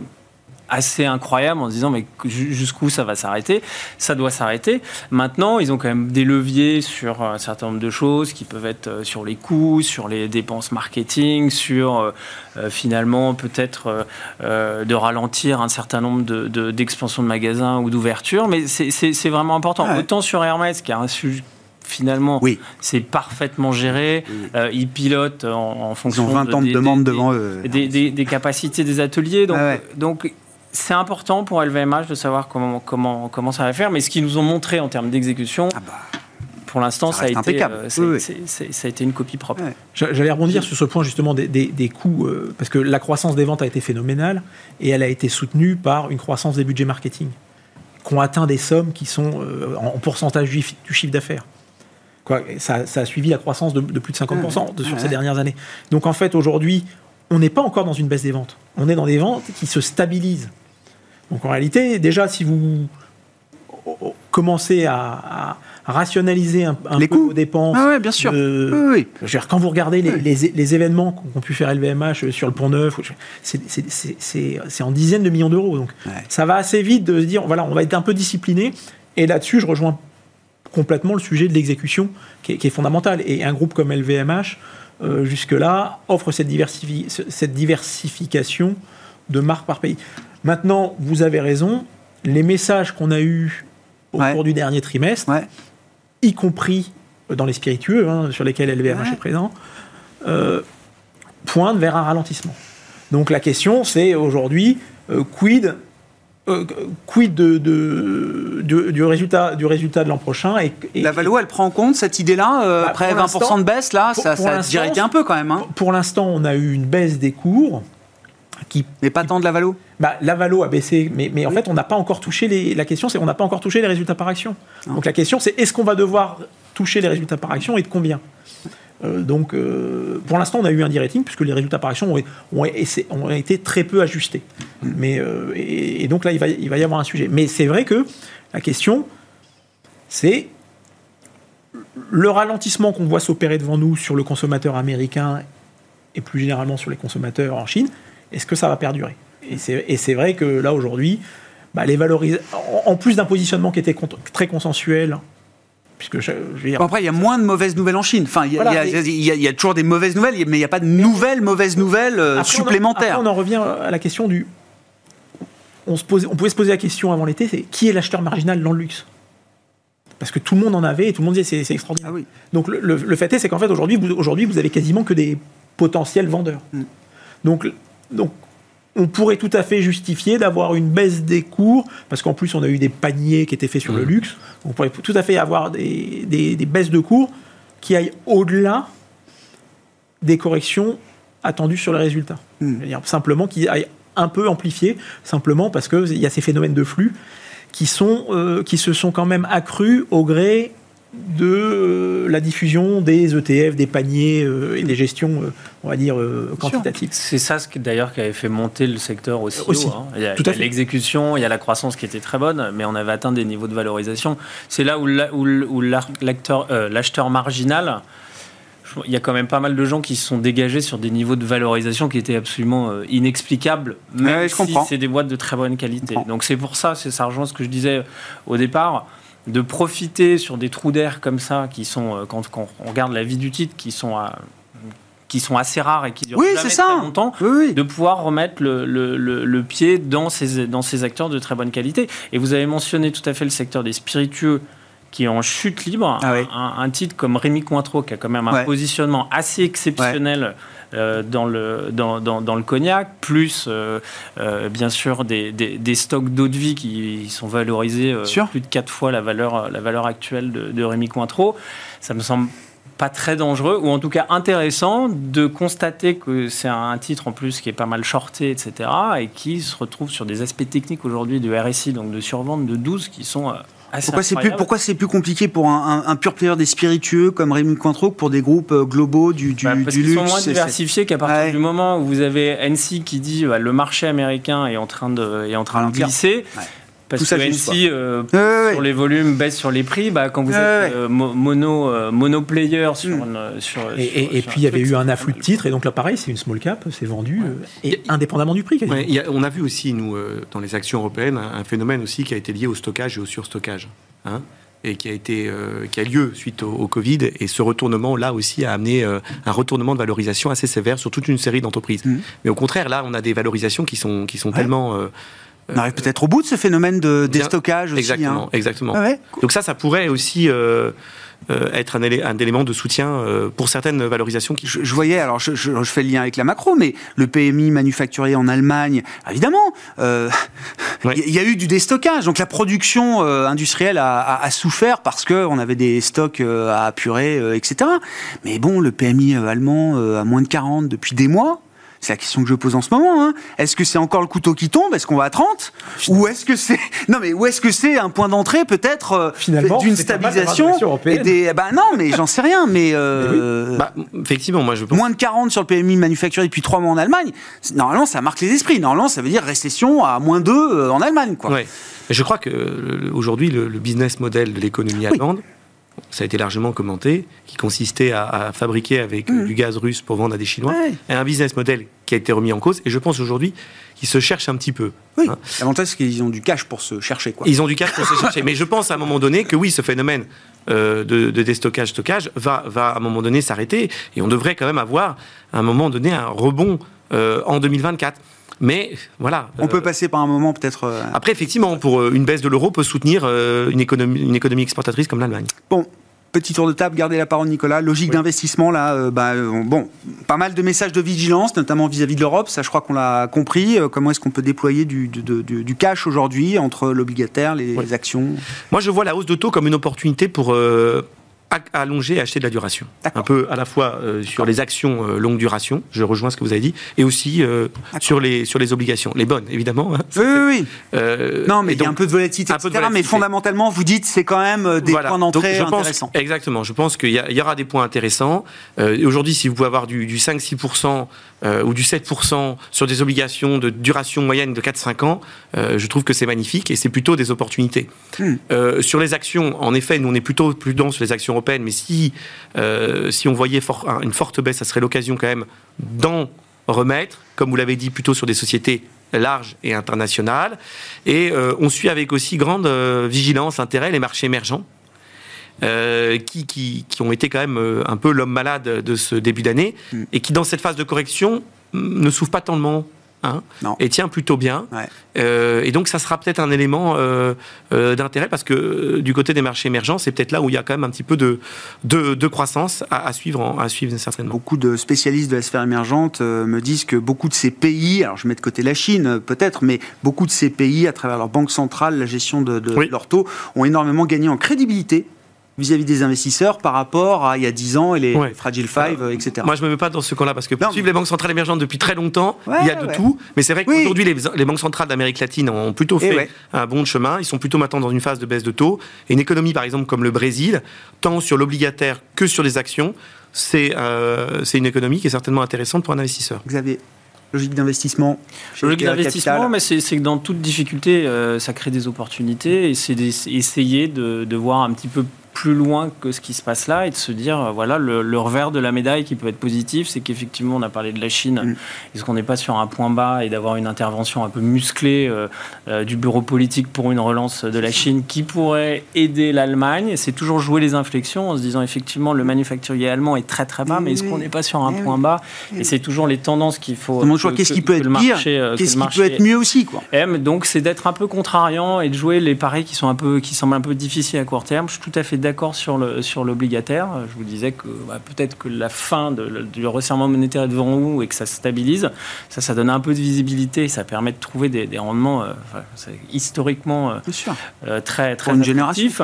assez incroyables en se disant mais ju- jusqu'où ça va s'arrêter? Ça doit s'arrêter. Maintenant, ils ont quand même des leviers sur un certain nombre de choses qui peuvent être euh, sur les coûts, sur les dépenses marketing, sur euh, euh, finalement peut-être euh, euh, de ralentir un certain nombre de- de- d'expansions de, magasins ou d'ouvertures. Mais c'est- vraiment important. Ouais. Autant sur Hermès, qui a un sujet finalement, Oui. c'est parfaitement géré. Euh, ils pilotent en, en Ils fonction ont 20 de- ans de des- demande devant eux. des, des- des capacités des ateliers. Donc, Ah ouais. donc c'est important pour LVMH de savoir comment, comment, comment ça va faire. Mais ce qu'ils nous ont montré en termes d'exécution, Ah bah, pour l'instant, Ça ça, a reste été, impeccable. euh, Oui, ça a été une copie propre. Ouais. J'allais rebondir sur ce point justement des, des- des coûts, euh, parce que la croissance des ventes a été phénoménale et elle a été soutenue par une croissance des budgets marketing qui ont atteint des sommes qui sont euh, en, en pourcentage du, chiffre d'affaires. Ça, ça a suivi la croissance de, de plus de 50% de- sur Ouais. ces dernières années. Donc en fait, aujourd'hui, on n'est pas encore dans une baisse des ventes. On est dans des ventes qui se stabilisent. Donc en réalité, déjà, si vous commencez à, à rationaliser un, un Les peu coûts. vos dépenses, Ah ouais, bien sûr. de- Oui, oui. je veux dire, quand vous regardez les, les- les événements qu'ont pu faire LVMH sur le Pont Neuf, c'est- en dizaines de millions d'euros. Donc Ouais. ça va assez vite de se dire, voilà, on va être un peu discipliné. Et là-dessus, je rejoins complètement le sujet de l'exécution qui, est- qui est fondamental. Et un groupe comme LVMH, euh, jusque-là, offre cette, diversifi- cette diversification de marques par pays. Maintenant, vous avez raison, les messages qu'on a eus au Ouais. cours du dernier trimestre, Ouais. y compris dans les spiritueux, hein, sur lesquels LVMH Ouais. est présent, euh, pointent vers un ralentissement. Donc la question, c'est aujourd'hui, euh, quid, euh, quid de, de- du, du résultat, du résultat de l'an prochain et, et- La Valo, elle prend en compte cette idée-là euh, Bah, Après pour 20% l'instant- de baisse, là, pour- ça, pour ça dirité un peu quand même. Hein. Pour l'instant, on a eu une baisse des cours qui Mais pas tant de la Valo. Bah, la Valo a baissé, mais, mais en fait, on n'a pas encore touché les. La question, c'est qu'on n'a pas encore touché les résultats par action. Donc la question, c'est est-ce qu'on va devoir toucher les résultats par action et de combien? Euh, Donc, euh, pour l'instant, on a eu un de-rating puisque les résultats par action ont, ont, essa- ont été très peu ajustés. Mais euh, et, et donc là, il va, il va y avoir un sujet. Mais c'est vrai que la question, c'est le ralentissement qu'on voit s'opérer devant nous sur le consommateur américain et plus généralement sur les consommateurs en Chine, est-ce que ça va perdurer? Et c'est vrai que là, aujourd'hui, bah, les en, en plus d'un positionnement qui était con- très consensuel, puisque je, je veux dire, Bon, après, il y a moins de mauvaises nouvelles en Chine. Enfin, il y, a- Voilà, il y a- mais- il y a- il y a toujours des mauvaises nouvelles, mais il n'y a pas de nouvelles mauvaises nouvelles euh, Après, on en- supplémentaires. après, on en revient à la question du. On, se posait- on pouvait se poser la question avant l'été c'est qui est l'acheteur marginal dans le luxe? Parce que tout le monde en avait et tout le monde disait c'est- c'est extraordinaire. Ah oui. Donc le, le- le fait est, c'est qu'en fait aujourd'hui, vous, aujourd'hui, vous avez quasiment que des potentiels vendeurs. Mm. Donc, donc on pourrait tout à fait justifier d'avoir une baisse des cours, parce qu'en plus on a eu des paniers qui étaient faits sur le luxe. On pourrait tout à fait avoir des, des- des baisses de cours qui aillent au-delà des corrections attendues sur les résultats. Mm. Dire, simplement qui aillent un peu amplifier, simplement parce qu'il y a ces phénomènes de flux qui, sont, euh, qui se sont quand même accrus au gré de euh, la diffusion des ETF, des paniers euh, et des gestions, euh, on va dire, euh, quantitatives. C'est ça ce qui d'ailleurs qui avait fait monter le secteur aussi. Aussi. haut, hein. Il y a, l'exécution, il y a la croissance qui était très bonne, mais on avait atteint des niveaux de valorisation. C'est là où la- euh, l'acheteur marginal, il y a quand même pas mal de gens qui se sont dégagés sur des niveaux de valorisation qui étaient absolument euh, inexplicables, même Ouais, je si c'est des boîtes de très bonne qualité. Donc c'est pour ça, c'est ça rejoint ce que je disais au départ de profiter sur des trous d'air comme ça qui sont euh, quand, quand on regarde la vie du titre qui sont à- qui sont assez rares et qui durent Oui, jamais c'est ça. très longtemps Oui, oui. de pouvoir remettre le, le- le- le pied dans ces, dans ces acteurs de très bonne qualité. Et vous avez mentionné tout à fait le secteur des spiritueux qui est en chute libre. Ah un, un titre comme Rémi Cointreau qui a quand même un Ouais. positionnement assez exceptionnel. euh, dans, le, dans, dans, dans le cognac, plus euh, euh, bien sûr des, des, des stocks d'eau de vie qui sont valorisés euh, Sûr. plus de quatre fois la valeur, la valeur actuelle de, de Rémi Cointreau. Ça me semble pas très dangereux, ou en tout cas intéressant de constater que c'est un titre en plus qui est pas mal shorté, etc., et qui se retrouve sur des aspects techniques aujourd'hui de RSI, donc de survente de 12, qui sont assez Pourquoi c'est plus, pourquoi c'est plus compliqué pour un, un, un pur player des spiritueux comme Rémi Cointreau que pour des groupes euh, globaux du, du, Bah, parce du qu'ils luxe sont moins diversifiés qu'à partir Ouais. du moment où vous avez NC qui dit bah, le marché américain est en train de, est en train de glisser. Ouais. Parce Tout ça que si euh, Ouais, ouais, ouais. sur les volumes baisse sur les prix, bah, quand vous Ouais, êtes ouais. euh, mo- mono, euh, mono-player sur, Mm. une- sur, Et, sur- et- puis il y avait eu un afflux de titres, et donc là pareil, c'est une small cap, c'est vendu, euh, et indépendamment du prix. y a- on a vu aussi, nous, euh, dans les actions européennes, un, un phénomène aussi qui a été lié au stockage et au surstockage. hein, et qui a, été, euh, qui a lieu suite au, au Covid. Et ce retournement, là aussi, a amené euh, un retournement de valorisation assez sévère sur toute une série d'entreprises. Mhm. Mais au contraire, là, on a des valorisations qui sont, qui sont Ouais. tellement... euh, On arrive peut-être au bout de ce phénomène de déstockage aussi. exactement, hein. exactement. Ouais. Donc ça, ça pourrait aussi euh, euh, être un, élé- un élément de soutien euh, pour certaines valorisations qui... Je, je voyais, alors je, je- je fais le lien avec la macro, mais le PMI manufacturier en Allemagne, évidemment, euh, il Ouais. y, a eu du déstockage. Donc la production industrielle a, a- a souffert parce qu'on avait des stocks à apurer, etc. Mais bon, le PMI allemand à moins de 40 depuis des mois. C'est la question que je pose en ce moment. hein. Est-ce que c'est encore le couteau qui tombe? Est-ce qu'on va à 30 Ou est-ce que c'est non mais où est-ce que c'est un point d'entrée peut-être euh, Finalement, d'une stabilisation et des bah non mais j'en sais rien mais euh, Bah, effectivement, moi je pense... moins de 40 sur le PMI manufacturier depuis 3 mois en Allemagne, normalement ça marque les esprits. Normalement ça veut dire récession à moins 2 euh, en Allemagne. Quoi. Ouais. Je crois que aujourd'hui, le, le business model de l'économie allemande, ça a été largement commenté, qui consistait à, à fabriquer avec euh, du gaz russe pour vendre à des Chinois, Ouais. un business model qui a été remis en cause. Et je pense aujourd'hui qu'il se cherche un petit peu. Oui. hein. L'avantage c'est qu'ils ont du cash pour se chercher. Quoi. Ils ont du cash pour se chercher. Mais je pense à un moment donné que oui, ce phénomène euh, de, de déstockage-stockage va, va à un moment donné s'arrêter. Et on devrait quand même avoir à un moment donné un rebond euh, en 2024. Mais voilà. On euh, peut passer par un moment peut-être. euh, Après, effectivement, pour euh, une baisse de l'euro, peut soutenir euh, une, économie, une économie exportatrice comme l'Allemagne. Bon. Petit tour de table, gardez la parole Nicolas. Logique Oui. d'investissement là, euh, bah, euh, bon, pas mal de messages de vigilance, notamment vis-à-vis de l'Europe. Ça, je crois qu'on l'a compris. Euh, comment est-ce qu'on peut déployer du, du- de- du- du cash aujourd'hui entre l'obligataire, les, Oui. les actions? Moi, je vois la hausse de taux comme une opportunité pour euh, allonger et acheter de la duration. Un peu à la fois euh, sur les actions euh, longue duration, je rejoins ce que vous avez dit, et aussi euh, sur, les, sur les obligations. Les bonnes, évidemment. hein. Oui, oui, oui. Non, mais il y a un peu de volatilité, un peu de etc. Mais fondamentalement, vous dites c'est quand même des Voilà. points d'entrée intéressants. exactement. Je pense qu'il y, aura des points intéressants. Aujourd'hui, si vous pouvez avoir du, du 5-6% euh, ou du 7% sur des obligations de duration moyenne de 4-5 ans, je trouve que c'est magnifique et c'est plutôt des opportunités. Hmm. Sur les actions, en effet, nous on est plutôt prudents sur les actions mais si, euh, si on voyait for- une forte baisse, ça serait l'occasion quand même d'en remettre, comme vous l'avez dit, plutôt sur des sociétés larges et internationales. Et euh, on suit avec aussi grande euh, vigilance, intérêt les marchés émergents. qui, qui, qui ont été quand même un peu l'homme malade de ce début d'année Mm. et qui dans cette phase de correction mm, ne souffrent pas tellement hein, et tient plutôt bien Ouais. Euh, et donc ça sera peut-être un élément euh, euh, d'intérêt parce que du côté des marchés émergents c'est peut-être là où il y a quand même un petit peu de, de, de croissance à, à suivre en- à suivre certainement Beaucoup de spécialistes de la sphère émergente me disent que beaucoup de ces pays, alors je mets de côté la Chine peut-être, mais beaucoup de ces pays, à travers leur banque centrale, la gestion de, de Oui. leurs taux, ont énormément gagné en crédibilité vis-à-vis des investisseurs par rapport à il y a 10 ans et les Ouais. Fragile Five, euh, etc. Moi, je me mets pas dans ce camp-là parce que pour Non, suivre mais- les banques centrales émergentes depuis très longtemps, Ouais, il y a de ouais. tout. Mais c'est vrai Oui. qu'aujourd'hui, les, les banques centrales d'Amérique latine ont plutôt Eh fait ouais. un bon chemin. Ils sont plutôt maintenant dans une phase de baisse de taux. Et une économie, par exemple, comme le Brésil, tant sur l'obligataire que sur les actions, c'est euh, c'est une économie qui est certainement intéressante pour un investisseur. Xavier, logique d'investissement Logique d'investissement, mais c'est c'est que dans toute difficulté, euh, ça crée des opportunités et c'est d'essayer de, de voir un petit peu plus loin que ce qui se passe là et de se dire, euh, voilà, le, le revers de la médaille qui peut être positif, c'est qu'effectivement, on a parlé de la Chine, Mm. est-ce qu'on n'est pas sur un point bas et d'avoir une intervention un peu musclée euh, euh, du bureau politique pour une relance de la Chine qui pourrait aider l'Allemagne? C'est toujours jouer les inflexions en se disant, effectivement, le manufacturier allemand est très très bas, mais est-ce qu'on n'est pas sur un Eh point bas? Et c'est toujours les tendances qu'il faut... On demande toujours que- qu'est-ce que- qui peut être le pire, qu'est-ce qui peut être mieux aussi, quoi? aime. Donc c'est d'être un peu contrariant et de jouer les paris qui sont un peu qui semblent un peu difficiles à court terme. Je suis tout à fait d'accord sur le sur l'obligataire. Je vous disais que bah, peut-être que la fin de, le- du resserrement monétaire est devant nous et que ça se stabilise. Ça, ça donne un peu de visibilité et ça permet de trouver des, des rendements euh, enfin, c'est historiquement euh, euh, très très attractifs.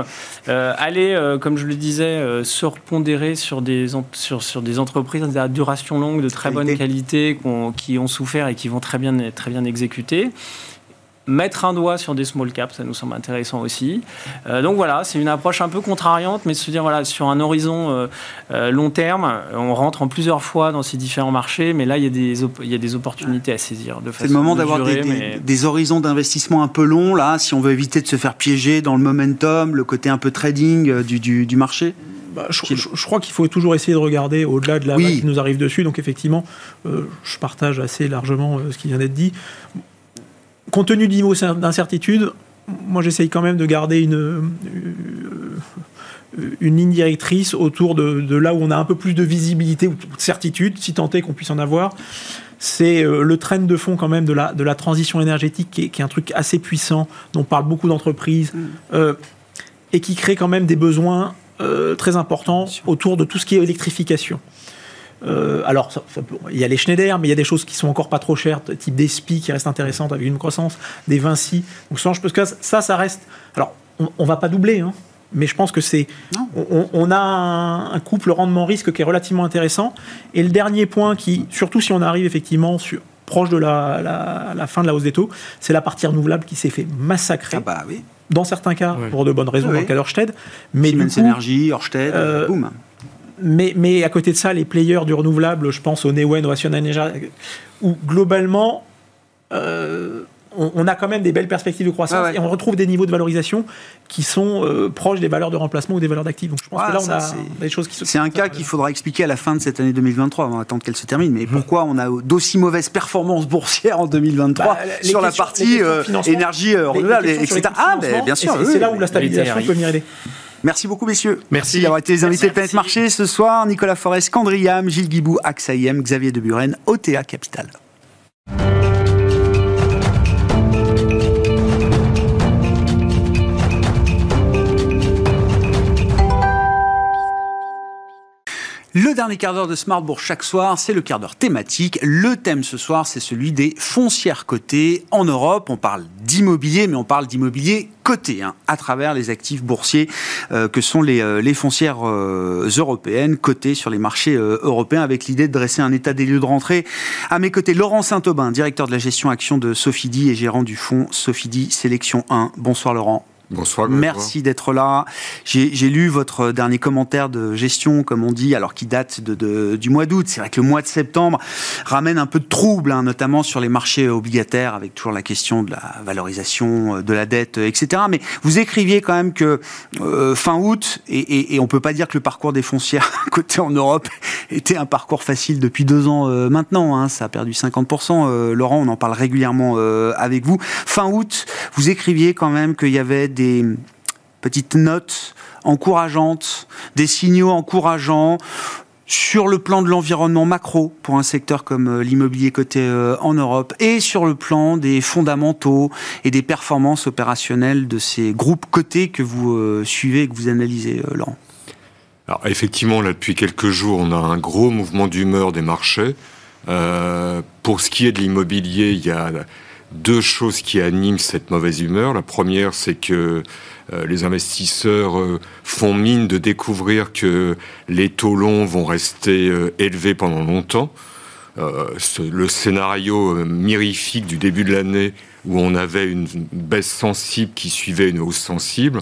Euh, aller, comme je le disais, euh, surpondérer sur des sur sur des entreprises à duration longue de très bonne Qualité. qualité qu'on- qui ont souffert et qui vont très bien très bien exécuter mettre un doigt sur des small caps, ça nous semble intéressant aussi. Euh, donc voilà, c'est une approche un peu contrariante, mais de se dire, voilà, sur un horizon euh, euh, long terme, on rentre en plusieurs fois dans ces différents marchés, mais là, il y a des, il y a des opportunités à saisir. C'est le moment d'avoir des, mais... des, horizons d'investissement un peu longs, là, si on veut éviter de se faire piéger dans le momentum, le côté un peu trading du, du, du marché bah, je, je, crois qu'il faut toujours essayer de regarder au-delà de la oui. qui nous arrive dessus. Donc effectivement, je partage assez largement ce qui vient d'être dit compte tenu du niveau d'incertitude, moi j'essaye quand même de garder une, euh, une ligne directrice autour de, là où on a un peu plus de visibilité ou de certitude, si tant est qu'on puisse en avoir. C'est euh, le train de fond quand même de la, de la transition énergétique qui est, un truc assez puissant, dont parlent beaucoup d'entreprises, mm. euh, et qui crée quand même des besoins très importants autour de tout ce qui est électrification. Euh, alors, il y a les Schneider, mais il y a des choses qui sont encore pas trop chères, type des SPI qui restent intéressantes avec une croissance, des Vinci. Donc, je pense que ça, ça reste. Alors, on, ne va pas doubler, hein, mais je pense que c'est. On, a un, couple rendement-risque qui est relativement intéressant. Et le dernier point, qui, surtout si on arrive effectivement sur, proche de la, la, fin de la hausse des taux, c'est la partie renouvelable qui s'est fait massacrer. Ah bah oui. Dans certains cas, pour de bonnes raisons, dans le cas d'Orsted. Mais Siemens Energy, Orsted, euh, boum mais, mais, à côté de ça, les players du renouvelable, je pense au Newen, au Energy, où globalement, euh, on, a quand même des belles perspectives de croissance et on retrouve des niveaux de valorisation qui sont euh, proches des valeurs de remplacement ou des valeurs d'actifs. Donc je pense que là, on a des choses qui C'est un cas qu'il faudra expliquer à la fin de cette année 2023. On va attendre qu'elle se termine. Mais pourquoi on a d'aussi mauvaises performances boursières en 2023 bah, sur la partie euh, énergie renouvelable, etc. Ah, bien sûr. C'est là où la stabilisation peut venir aider. Merci beaucoup, messieurs. Merci. d'avoir été les invités de Planète Marché ce soir. Nicolas Forest, Candriam, Gilles Guibou, AXAIM, Xavier Deburen, OTA Capital. Le dernier quart d'heure de Smartbourg chaque soir, c'est le quart d'heure thématique. Le thème ce soir, c'est celui des foncières cotées en Europe. On parle d'immobilier, mais on parle d'immobilier coté hein, à travers les actifs boursiers euh, que sont les, euh, foncières euh, européennes cotées sur les marchés européens avec l'idée de dresser un état des lieux de rentrée. À mes côtés, Laurent Saint-Aubin, directeur de la gestion action de Sofidi et gérant du fonds Sofidi Sélection 1. Bonsoir Laurent. Bonsoir. Merci d'être là. J'ai lu votre dernier commentaire de gestion, comme on dit, alors qui date du mois d'août. C'est vrai que le mois de septembre ramène un peu de trouble, hein, notamment sur les marchés obligataires, avec toujours la question de la valorisation de la dette, etc. Mais vous écriviez quand même que euh, fin août, et, on peut pas dire que le parcours des foncières côté en Europe était un parcours facile depuis deux ans euh, maintenant. Hein, ça a perdu 50%. Euh, Laurent, on en parle régulièrement avec vous. Fin août, vous écriviez quand même qu'il y avait des petites notes encourageantes, des signaux encourageants sur le plan de l'environnement macro pour un secteur comme euh, l'immobilier coté euh, en Europe et sur le plan des fondamentaux et des performances opérationnelles de ces groupes cotés que vous euh, suivez et que vous analysez, Laurent Alors effectivement, là depuis quelques jours, on a un gros mouvement d'humeur des marchés. pour ce qui est de l'immobilier, il y a deux choses qui animent cette mauvaise humeur. La première, c'est que euh, les investisseurs euh, font mine de découvrir que les taux longs vont rester euh, élevés pendant longtemps. le scénario mirifique du début de l'année où on avait une baisse sensible qui suivait une hausse sensible,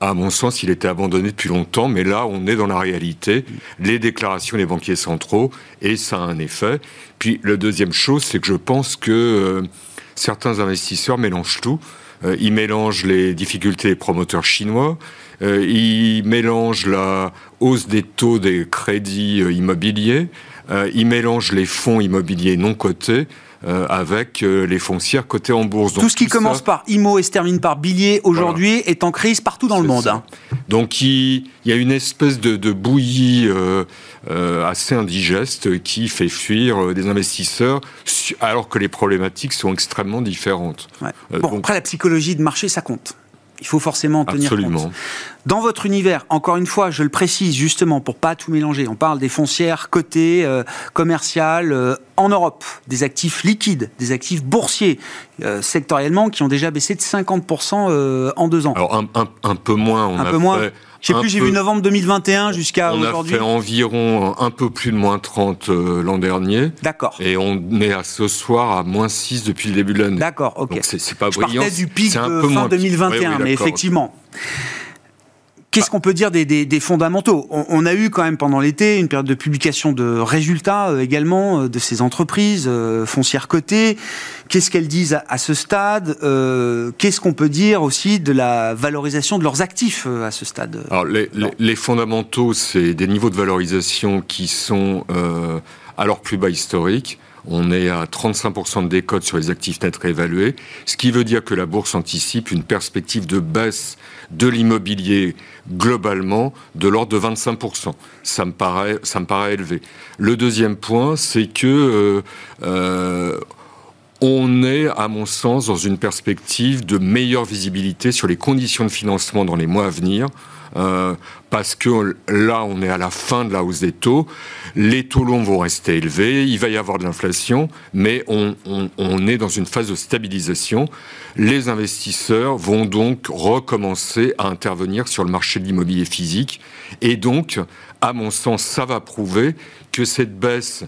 à mon sens, il était abandonné depuis longtemps, mais là, on est dans la réalité, les déclarations des banquiers centraux, et ça a un effet. Puis, la deuxième chose, c'est que je pense que certains investisseurs mélangent tout. Euh, ils mélangent les difficultés des promoteurs chinois, euh, ils mélangent la hausse des taux des crédits euh, immobiliers, ils mélangent les fonds immobiliers non cotés. Avec les foncières cotées en bourse. tout ce qui commence par IMO et se termine par Billier aujourd'hui est en crise partout dans le monde. Hein. Donc il, y a une espèce de, de bouillie euh, assez indigeste qui fait fuir euh, des investisseurs alors que les problématiques sont extrêmement différentes. Euh, bon, après la psychologie de marché, ça compte. Il faut forcément en tenir compte. Dans votre univers, encore une fois, je le précise justement pour pas tout mélanger. On parle des foncières cotées, commerciales en Europe, des actifs liquides, des actifs boursiers sectoriellement qui ont déjà baissé de 50% en deux ans. Alors un, peu moins. On un a peu moins. Je sais plus, j'ai vu novembre 2021 jusqu'à aujourd'hui. On a fait environ un peu plus de moins 30 euh, l'an dernier. D'accord. Et on est à ce soir à moins 6 depuis le début de l'année. D'accord, ok. Donc c'est pas Je brillant. partais du pic de fin moins- 2021, Oui, oui, mais effectivement. Qu'est-ce qu'on peut dire des, des- des fondamentaux? On, on a eu quand même pendant l'été une période de publication de résultats euh, également euh, de ces entreprises euh, foncières cotées. Qu'est-ce qu'elles disent à, à ce stade? Qu'est-ce qu'on peut dire aussi de la valorisation de leurs actifs à ce stade? Alors, les, les- les fondamentaux, c'est des niveaux de valorisation qui sont à leur plus bas historique. On est à 35% de décote sur les actifs nets réévalués, ce qui veut dire que la bourse anticipe une perspective de baisse de l'immobilier globalement de l'ordre de 25%. Ça me paraît, élevé. Le deuxième point, c'est que euh, euh, on est, à mon sens, dans une perspective de meilleure visibilité sur les conditions de financement dans les mois à venir. euh, parce que là, on est à la fin de la hausse des taux. Les taux longs vont rester élevés, il va y avoir de l'inflation, mais on, est dans une phase de stabilisation. Les investisseurs vont donc recommencer à intervenir sur le marché de l'immobilier physique. Et donc, à mon sens, ça va prouver que cette baisse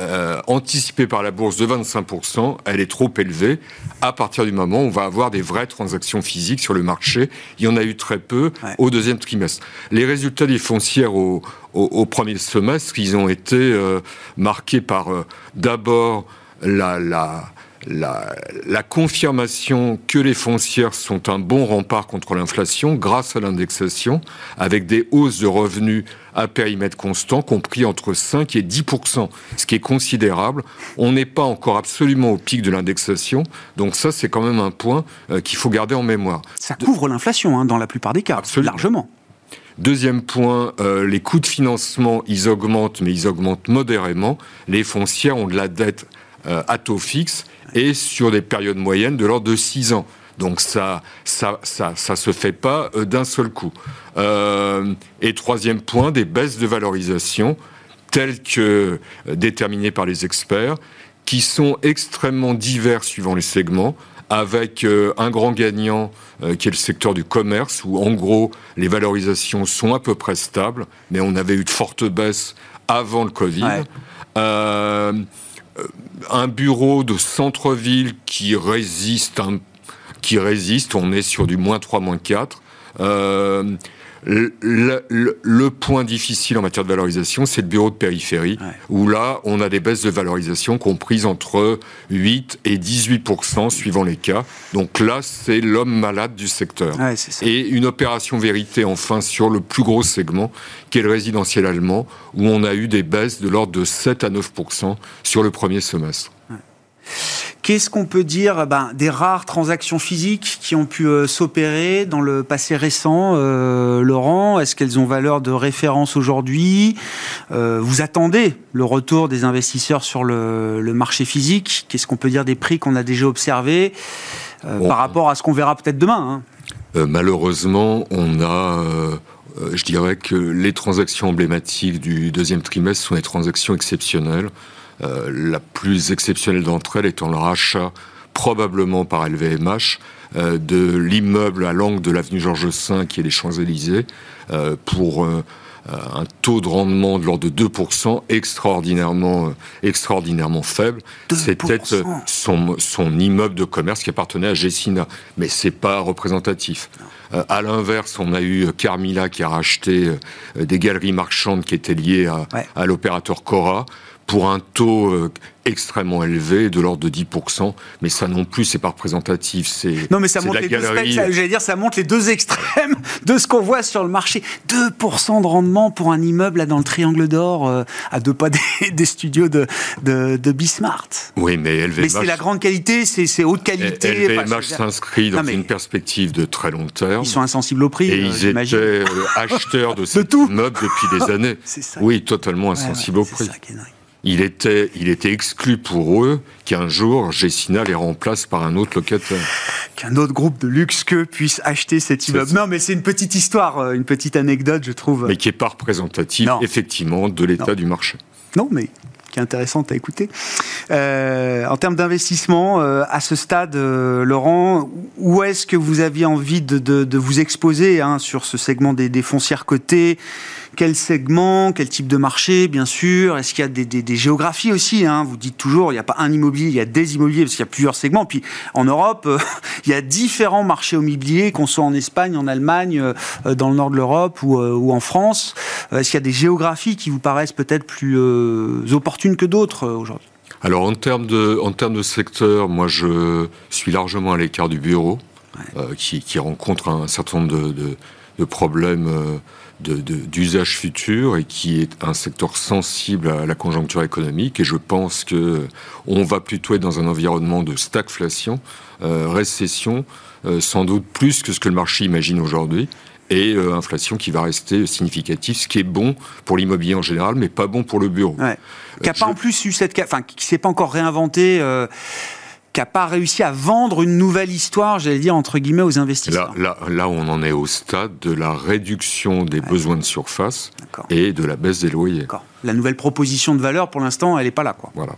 euh, anticipée par la bourse de 25%, elle est trop élevée. À partir du moment où on va avoir des vraies transactions physiques sur le marché, il y en a eu très peu Ouais. au deuxième trimestre. Les résultats des foncières au, au- au premier semestre, ils ont été euh, marqués par euh, d'abord la, la, la, la confirmation que les foncières sont un bon rempart contre l'inflation grâce à l'indexation, avec des hausses de revenus à périmètre constant, compris entre 5 et 10% ce qui est considérable. On n'est pas encore absolument au pic de l'indexation, donc ça c'est quand même un point euh, qu'il faut garder en mémoire. Ça couvre l'inflation hein, dans la plupart des cas, Absolument. largement. Deuxième point, euh, les coûts de financement, ils augmentent, mais ils augmentent modérément. Les foncières ont de la dette euh, à taux fixe et sur des périodes moyennes de l'ordre de 6 ans. Donc ça, ça, ça, ça se fait pas euh, d'un seul coup. Euh, et troisième point, des baisses de valorisation telles que euh, déterminées par les experts, qui sont extrêmement divers suivant les segments, avec euh, un grand gagnant euh, qui est le secteur du commerce, où en gros les valorisations sont à peu près stables, mais on avait eu de fortes baisses avant le Covid. Ouais. Euh, un bureau de centre-ville qui résiste, qui résiste, on est sur du moins 3, moins 4. Euh, le, le- le point difficile en matière de valorisation, c'est le bureau de périphérie, Ouais. où là, on a des baisses de valorisation comprises entre 8 et 18 suivant les cas. Donc là, c'est l'homme malade du secteur. Ouais. Et une opération vérité, enfin, sur le plus gros segment, qui est le résidentiel allemand, où on a eu des baisses de l'ordre de 7 à 9% sur le premier semestre. Qu'est-ce qu'on peut dire ben, des rares transactions physiques qui ont pu euh, s'opérer dans le passé récent, euh, Laurent? Est-ce qu'elles ont valeur de référence aujourd'hui? Euh, Vous attendez le retour des investisseurs sur le, le marché physique? Qu'est-ce qu'on peut dire des prix qu'on a déjà observés Bon. par rapport à ce qu'on verra peut-être demain hein? Malheureusement, on a, je dirais que les transactions emblématiques du deuxième trimestre sont des transactions exceptionnelles. Euh, la plus exceptionnelle d'entre elles étant le rachat, probablement par LVMH, euh, de l'immeuble à l'angle de l'avenue Georges V, qui est les Champs-Élysées, euh, pour un taux de rendement de l'ordre de 2%, extraordinairement, extraordinairement faible. 2%. C'était son, son immeuble de commerce qui appartenait à Gessina, mais c'est pas représentatif. Euh, à l'inverse, on a eu Carmila qui a racheté des galeries marchandes qui étaient liées à, Ouais. à l'opérateur Cora pour un taux euh, extrêmement élevé de l'ordre de 10%, mais ça non plus c'est pas représentatif. C'est Non, mais ça de montre les deux spectres, J'allais dire, ça montre les deux extrêmes de ce qu'on voit sur le marché. 2% de rendement pour un immeuble là, dans le Triangle d'Or, euh, à deux pas des, des studios de, de, de Bismart. Oui, mais LVMH, Mais c'est la grande qualité, c'est c'est haute qualité. LVMH enfin, s'inscrit dans Non, une perspective de très long terme. Ils sont insensibles au prix, Et euh, ils étaient acheteurs de ces tout. immeubles depuis des années. Ça. Oui, totalement Ouais, ouais, insensibles au c'est prix. ça qui est dingue. Il était, il était exclu pour eux qu'un jour Gessina les remplace par un autre locataire. Qu'un autre groupe de luxe que puisse acheter cet immeuble. Non, mais c'est une petite histoire, euh, une petite anecdote, je trouve. mais qui n'est pas représentatif, Non. effectivement, de l'état du marché. Non, mais qui est intéressante à écouter. Euh, en termes d'investissement, euh, à ce stade, euh, Laurent, où est-ce que vous aviez envie de, de- de vous exposer hein, sur ce segment des, des foncières cotées? Quel segment Quel type de marché, bien sûr Est-ce qu'il y a des, des- des géographies aussi hein Vous dites toujours, il n'y a pas un immobilier, il y a des immobiliers, parce qu'il y a plusieurs segments. Puis en Europe, euh, il y a différents marchés immobiliers, qu'on soit en Espagne, en Allemagne, euh, dans le nord de l'Europe ou, euh, ou en France. Est-ce qu'il y a des géographies qui vous paraissent peut-être plus opportunes que d'autres aujourd'hui? Alors en termes de, en termes de secteur, moi je suis largement à l'écart du bureau, qui, qui rencontre un certain nombre de, de- de problèmes de- de- d'usage futur et qui est un secteur sensible à la conjoncture économique. Et je pense que on va plutôt être dans un environnement de stagflation, euh, récession, euh, sans doute plus que ce que le marché imagine aujourd'hui. Et euh, inflation qui va rester significative, ce qui est bon pour l'immobilier en général, mais pas bon pour le bureau. Ouais. Qui n'a je- pas en plus eu cette, enfin, qui s'est pas encore réinventé, qui n'a pas réussi à vendre une nouvelle histoire, j'allais dire entre guillemets, aux Là, investisseurs. là, là, on en est au stade de la réduction des besoins de surface et de la baisse des loyers. La nouvelle proposition de valeur, pour l'instant, elle n'est pas là, quoi. Voilà.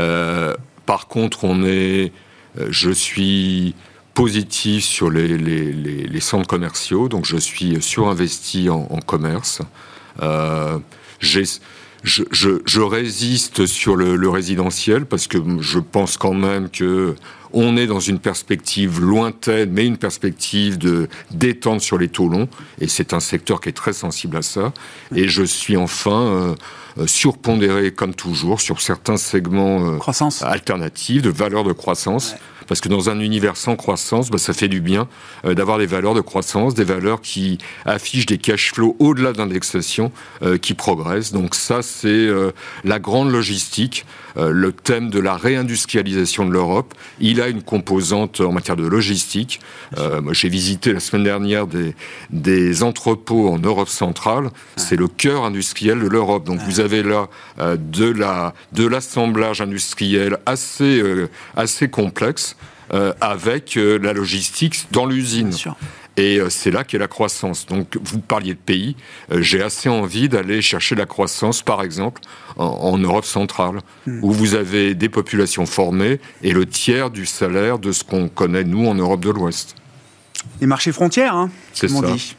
Euh, par contre, on est, euh, je suis positif sur les, les- les- les centres commerciaux, donc je suis surinvesti en, en commerce. Euh, j'ai- je, je- je résiste sur le, le résidentiel parce que je pense quand même que on est dans une perspective lointaine, mais une perspective de détente sur les taux longs, et c'est un secteur qui est très sensible à ça. Et je suis enfin euh, euh, surpondéré, comme toujours, sur certains segments euh, Croissance. alternatifs de valeurs de croissance. Ouais. Parce que dans un univers sans croissance, bah, ça fait du bien euh, d'avoir des valeurs de croissance, des valeurs qui affichent des cash flows au-delà de l'indexation, euh, qui progressent. Donc ça, c'est euh, la grande logistique, le thème de la réindustrialisation de l'Europe. Il a une composante en matière de logistique. Euh, moi, j'ai visité la semaine dernière des, des entrepôts en Europe centrale. C'est le cœur industriel de l'Europe. Donc vous avez là euh, de la de l'assemblage industriel assez euh, assez complexe. euh, avec euh, la logistique dans l'usine. Et euh, c'est là qu'est la croissance. Donc, vous parliez de pays. euh, J'ai assez envie d'aller chercher la croissance, par exemple, en, en Europe centrale, Hmm. où vous avez des populations formées et le tiers du salaire de ce qu'on connaît, nous, en Europe de l'Ouest. Les marchés frontières, hein, C'est ça. dit.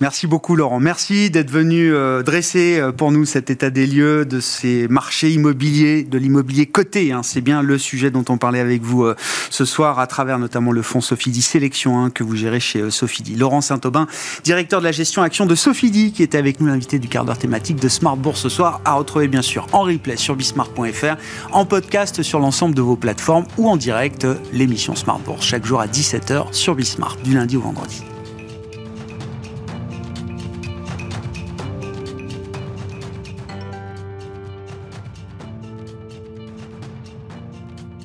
Merci beaucoup Laurent. Merci d'être venu euh, dresser euh, pour nous cet état des lieux de ces marchés immobiliers, de l'immobilier coté. hein. C'est bien le sujet dont on parlait avec vous euh, ce soir à travers notamment le fonds Sofidi Sélection hein, que vous gérez chez Sofidi. Laurent Saint-Aubin, directeur de la gestion action de Sofidi, qui était avec nous l'invité du quart d'heure thématique de Smart Bourse ce soir, à retrouver bien sûr en replay sur bismart.fr, en podcast sur l'ensemble de vos plateformes ou en direct l'émission Smart Bourse chaque jour à 17h sur Bismart du lundi au vendredi.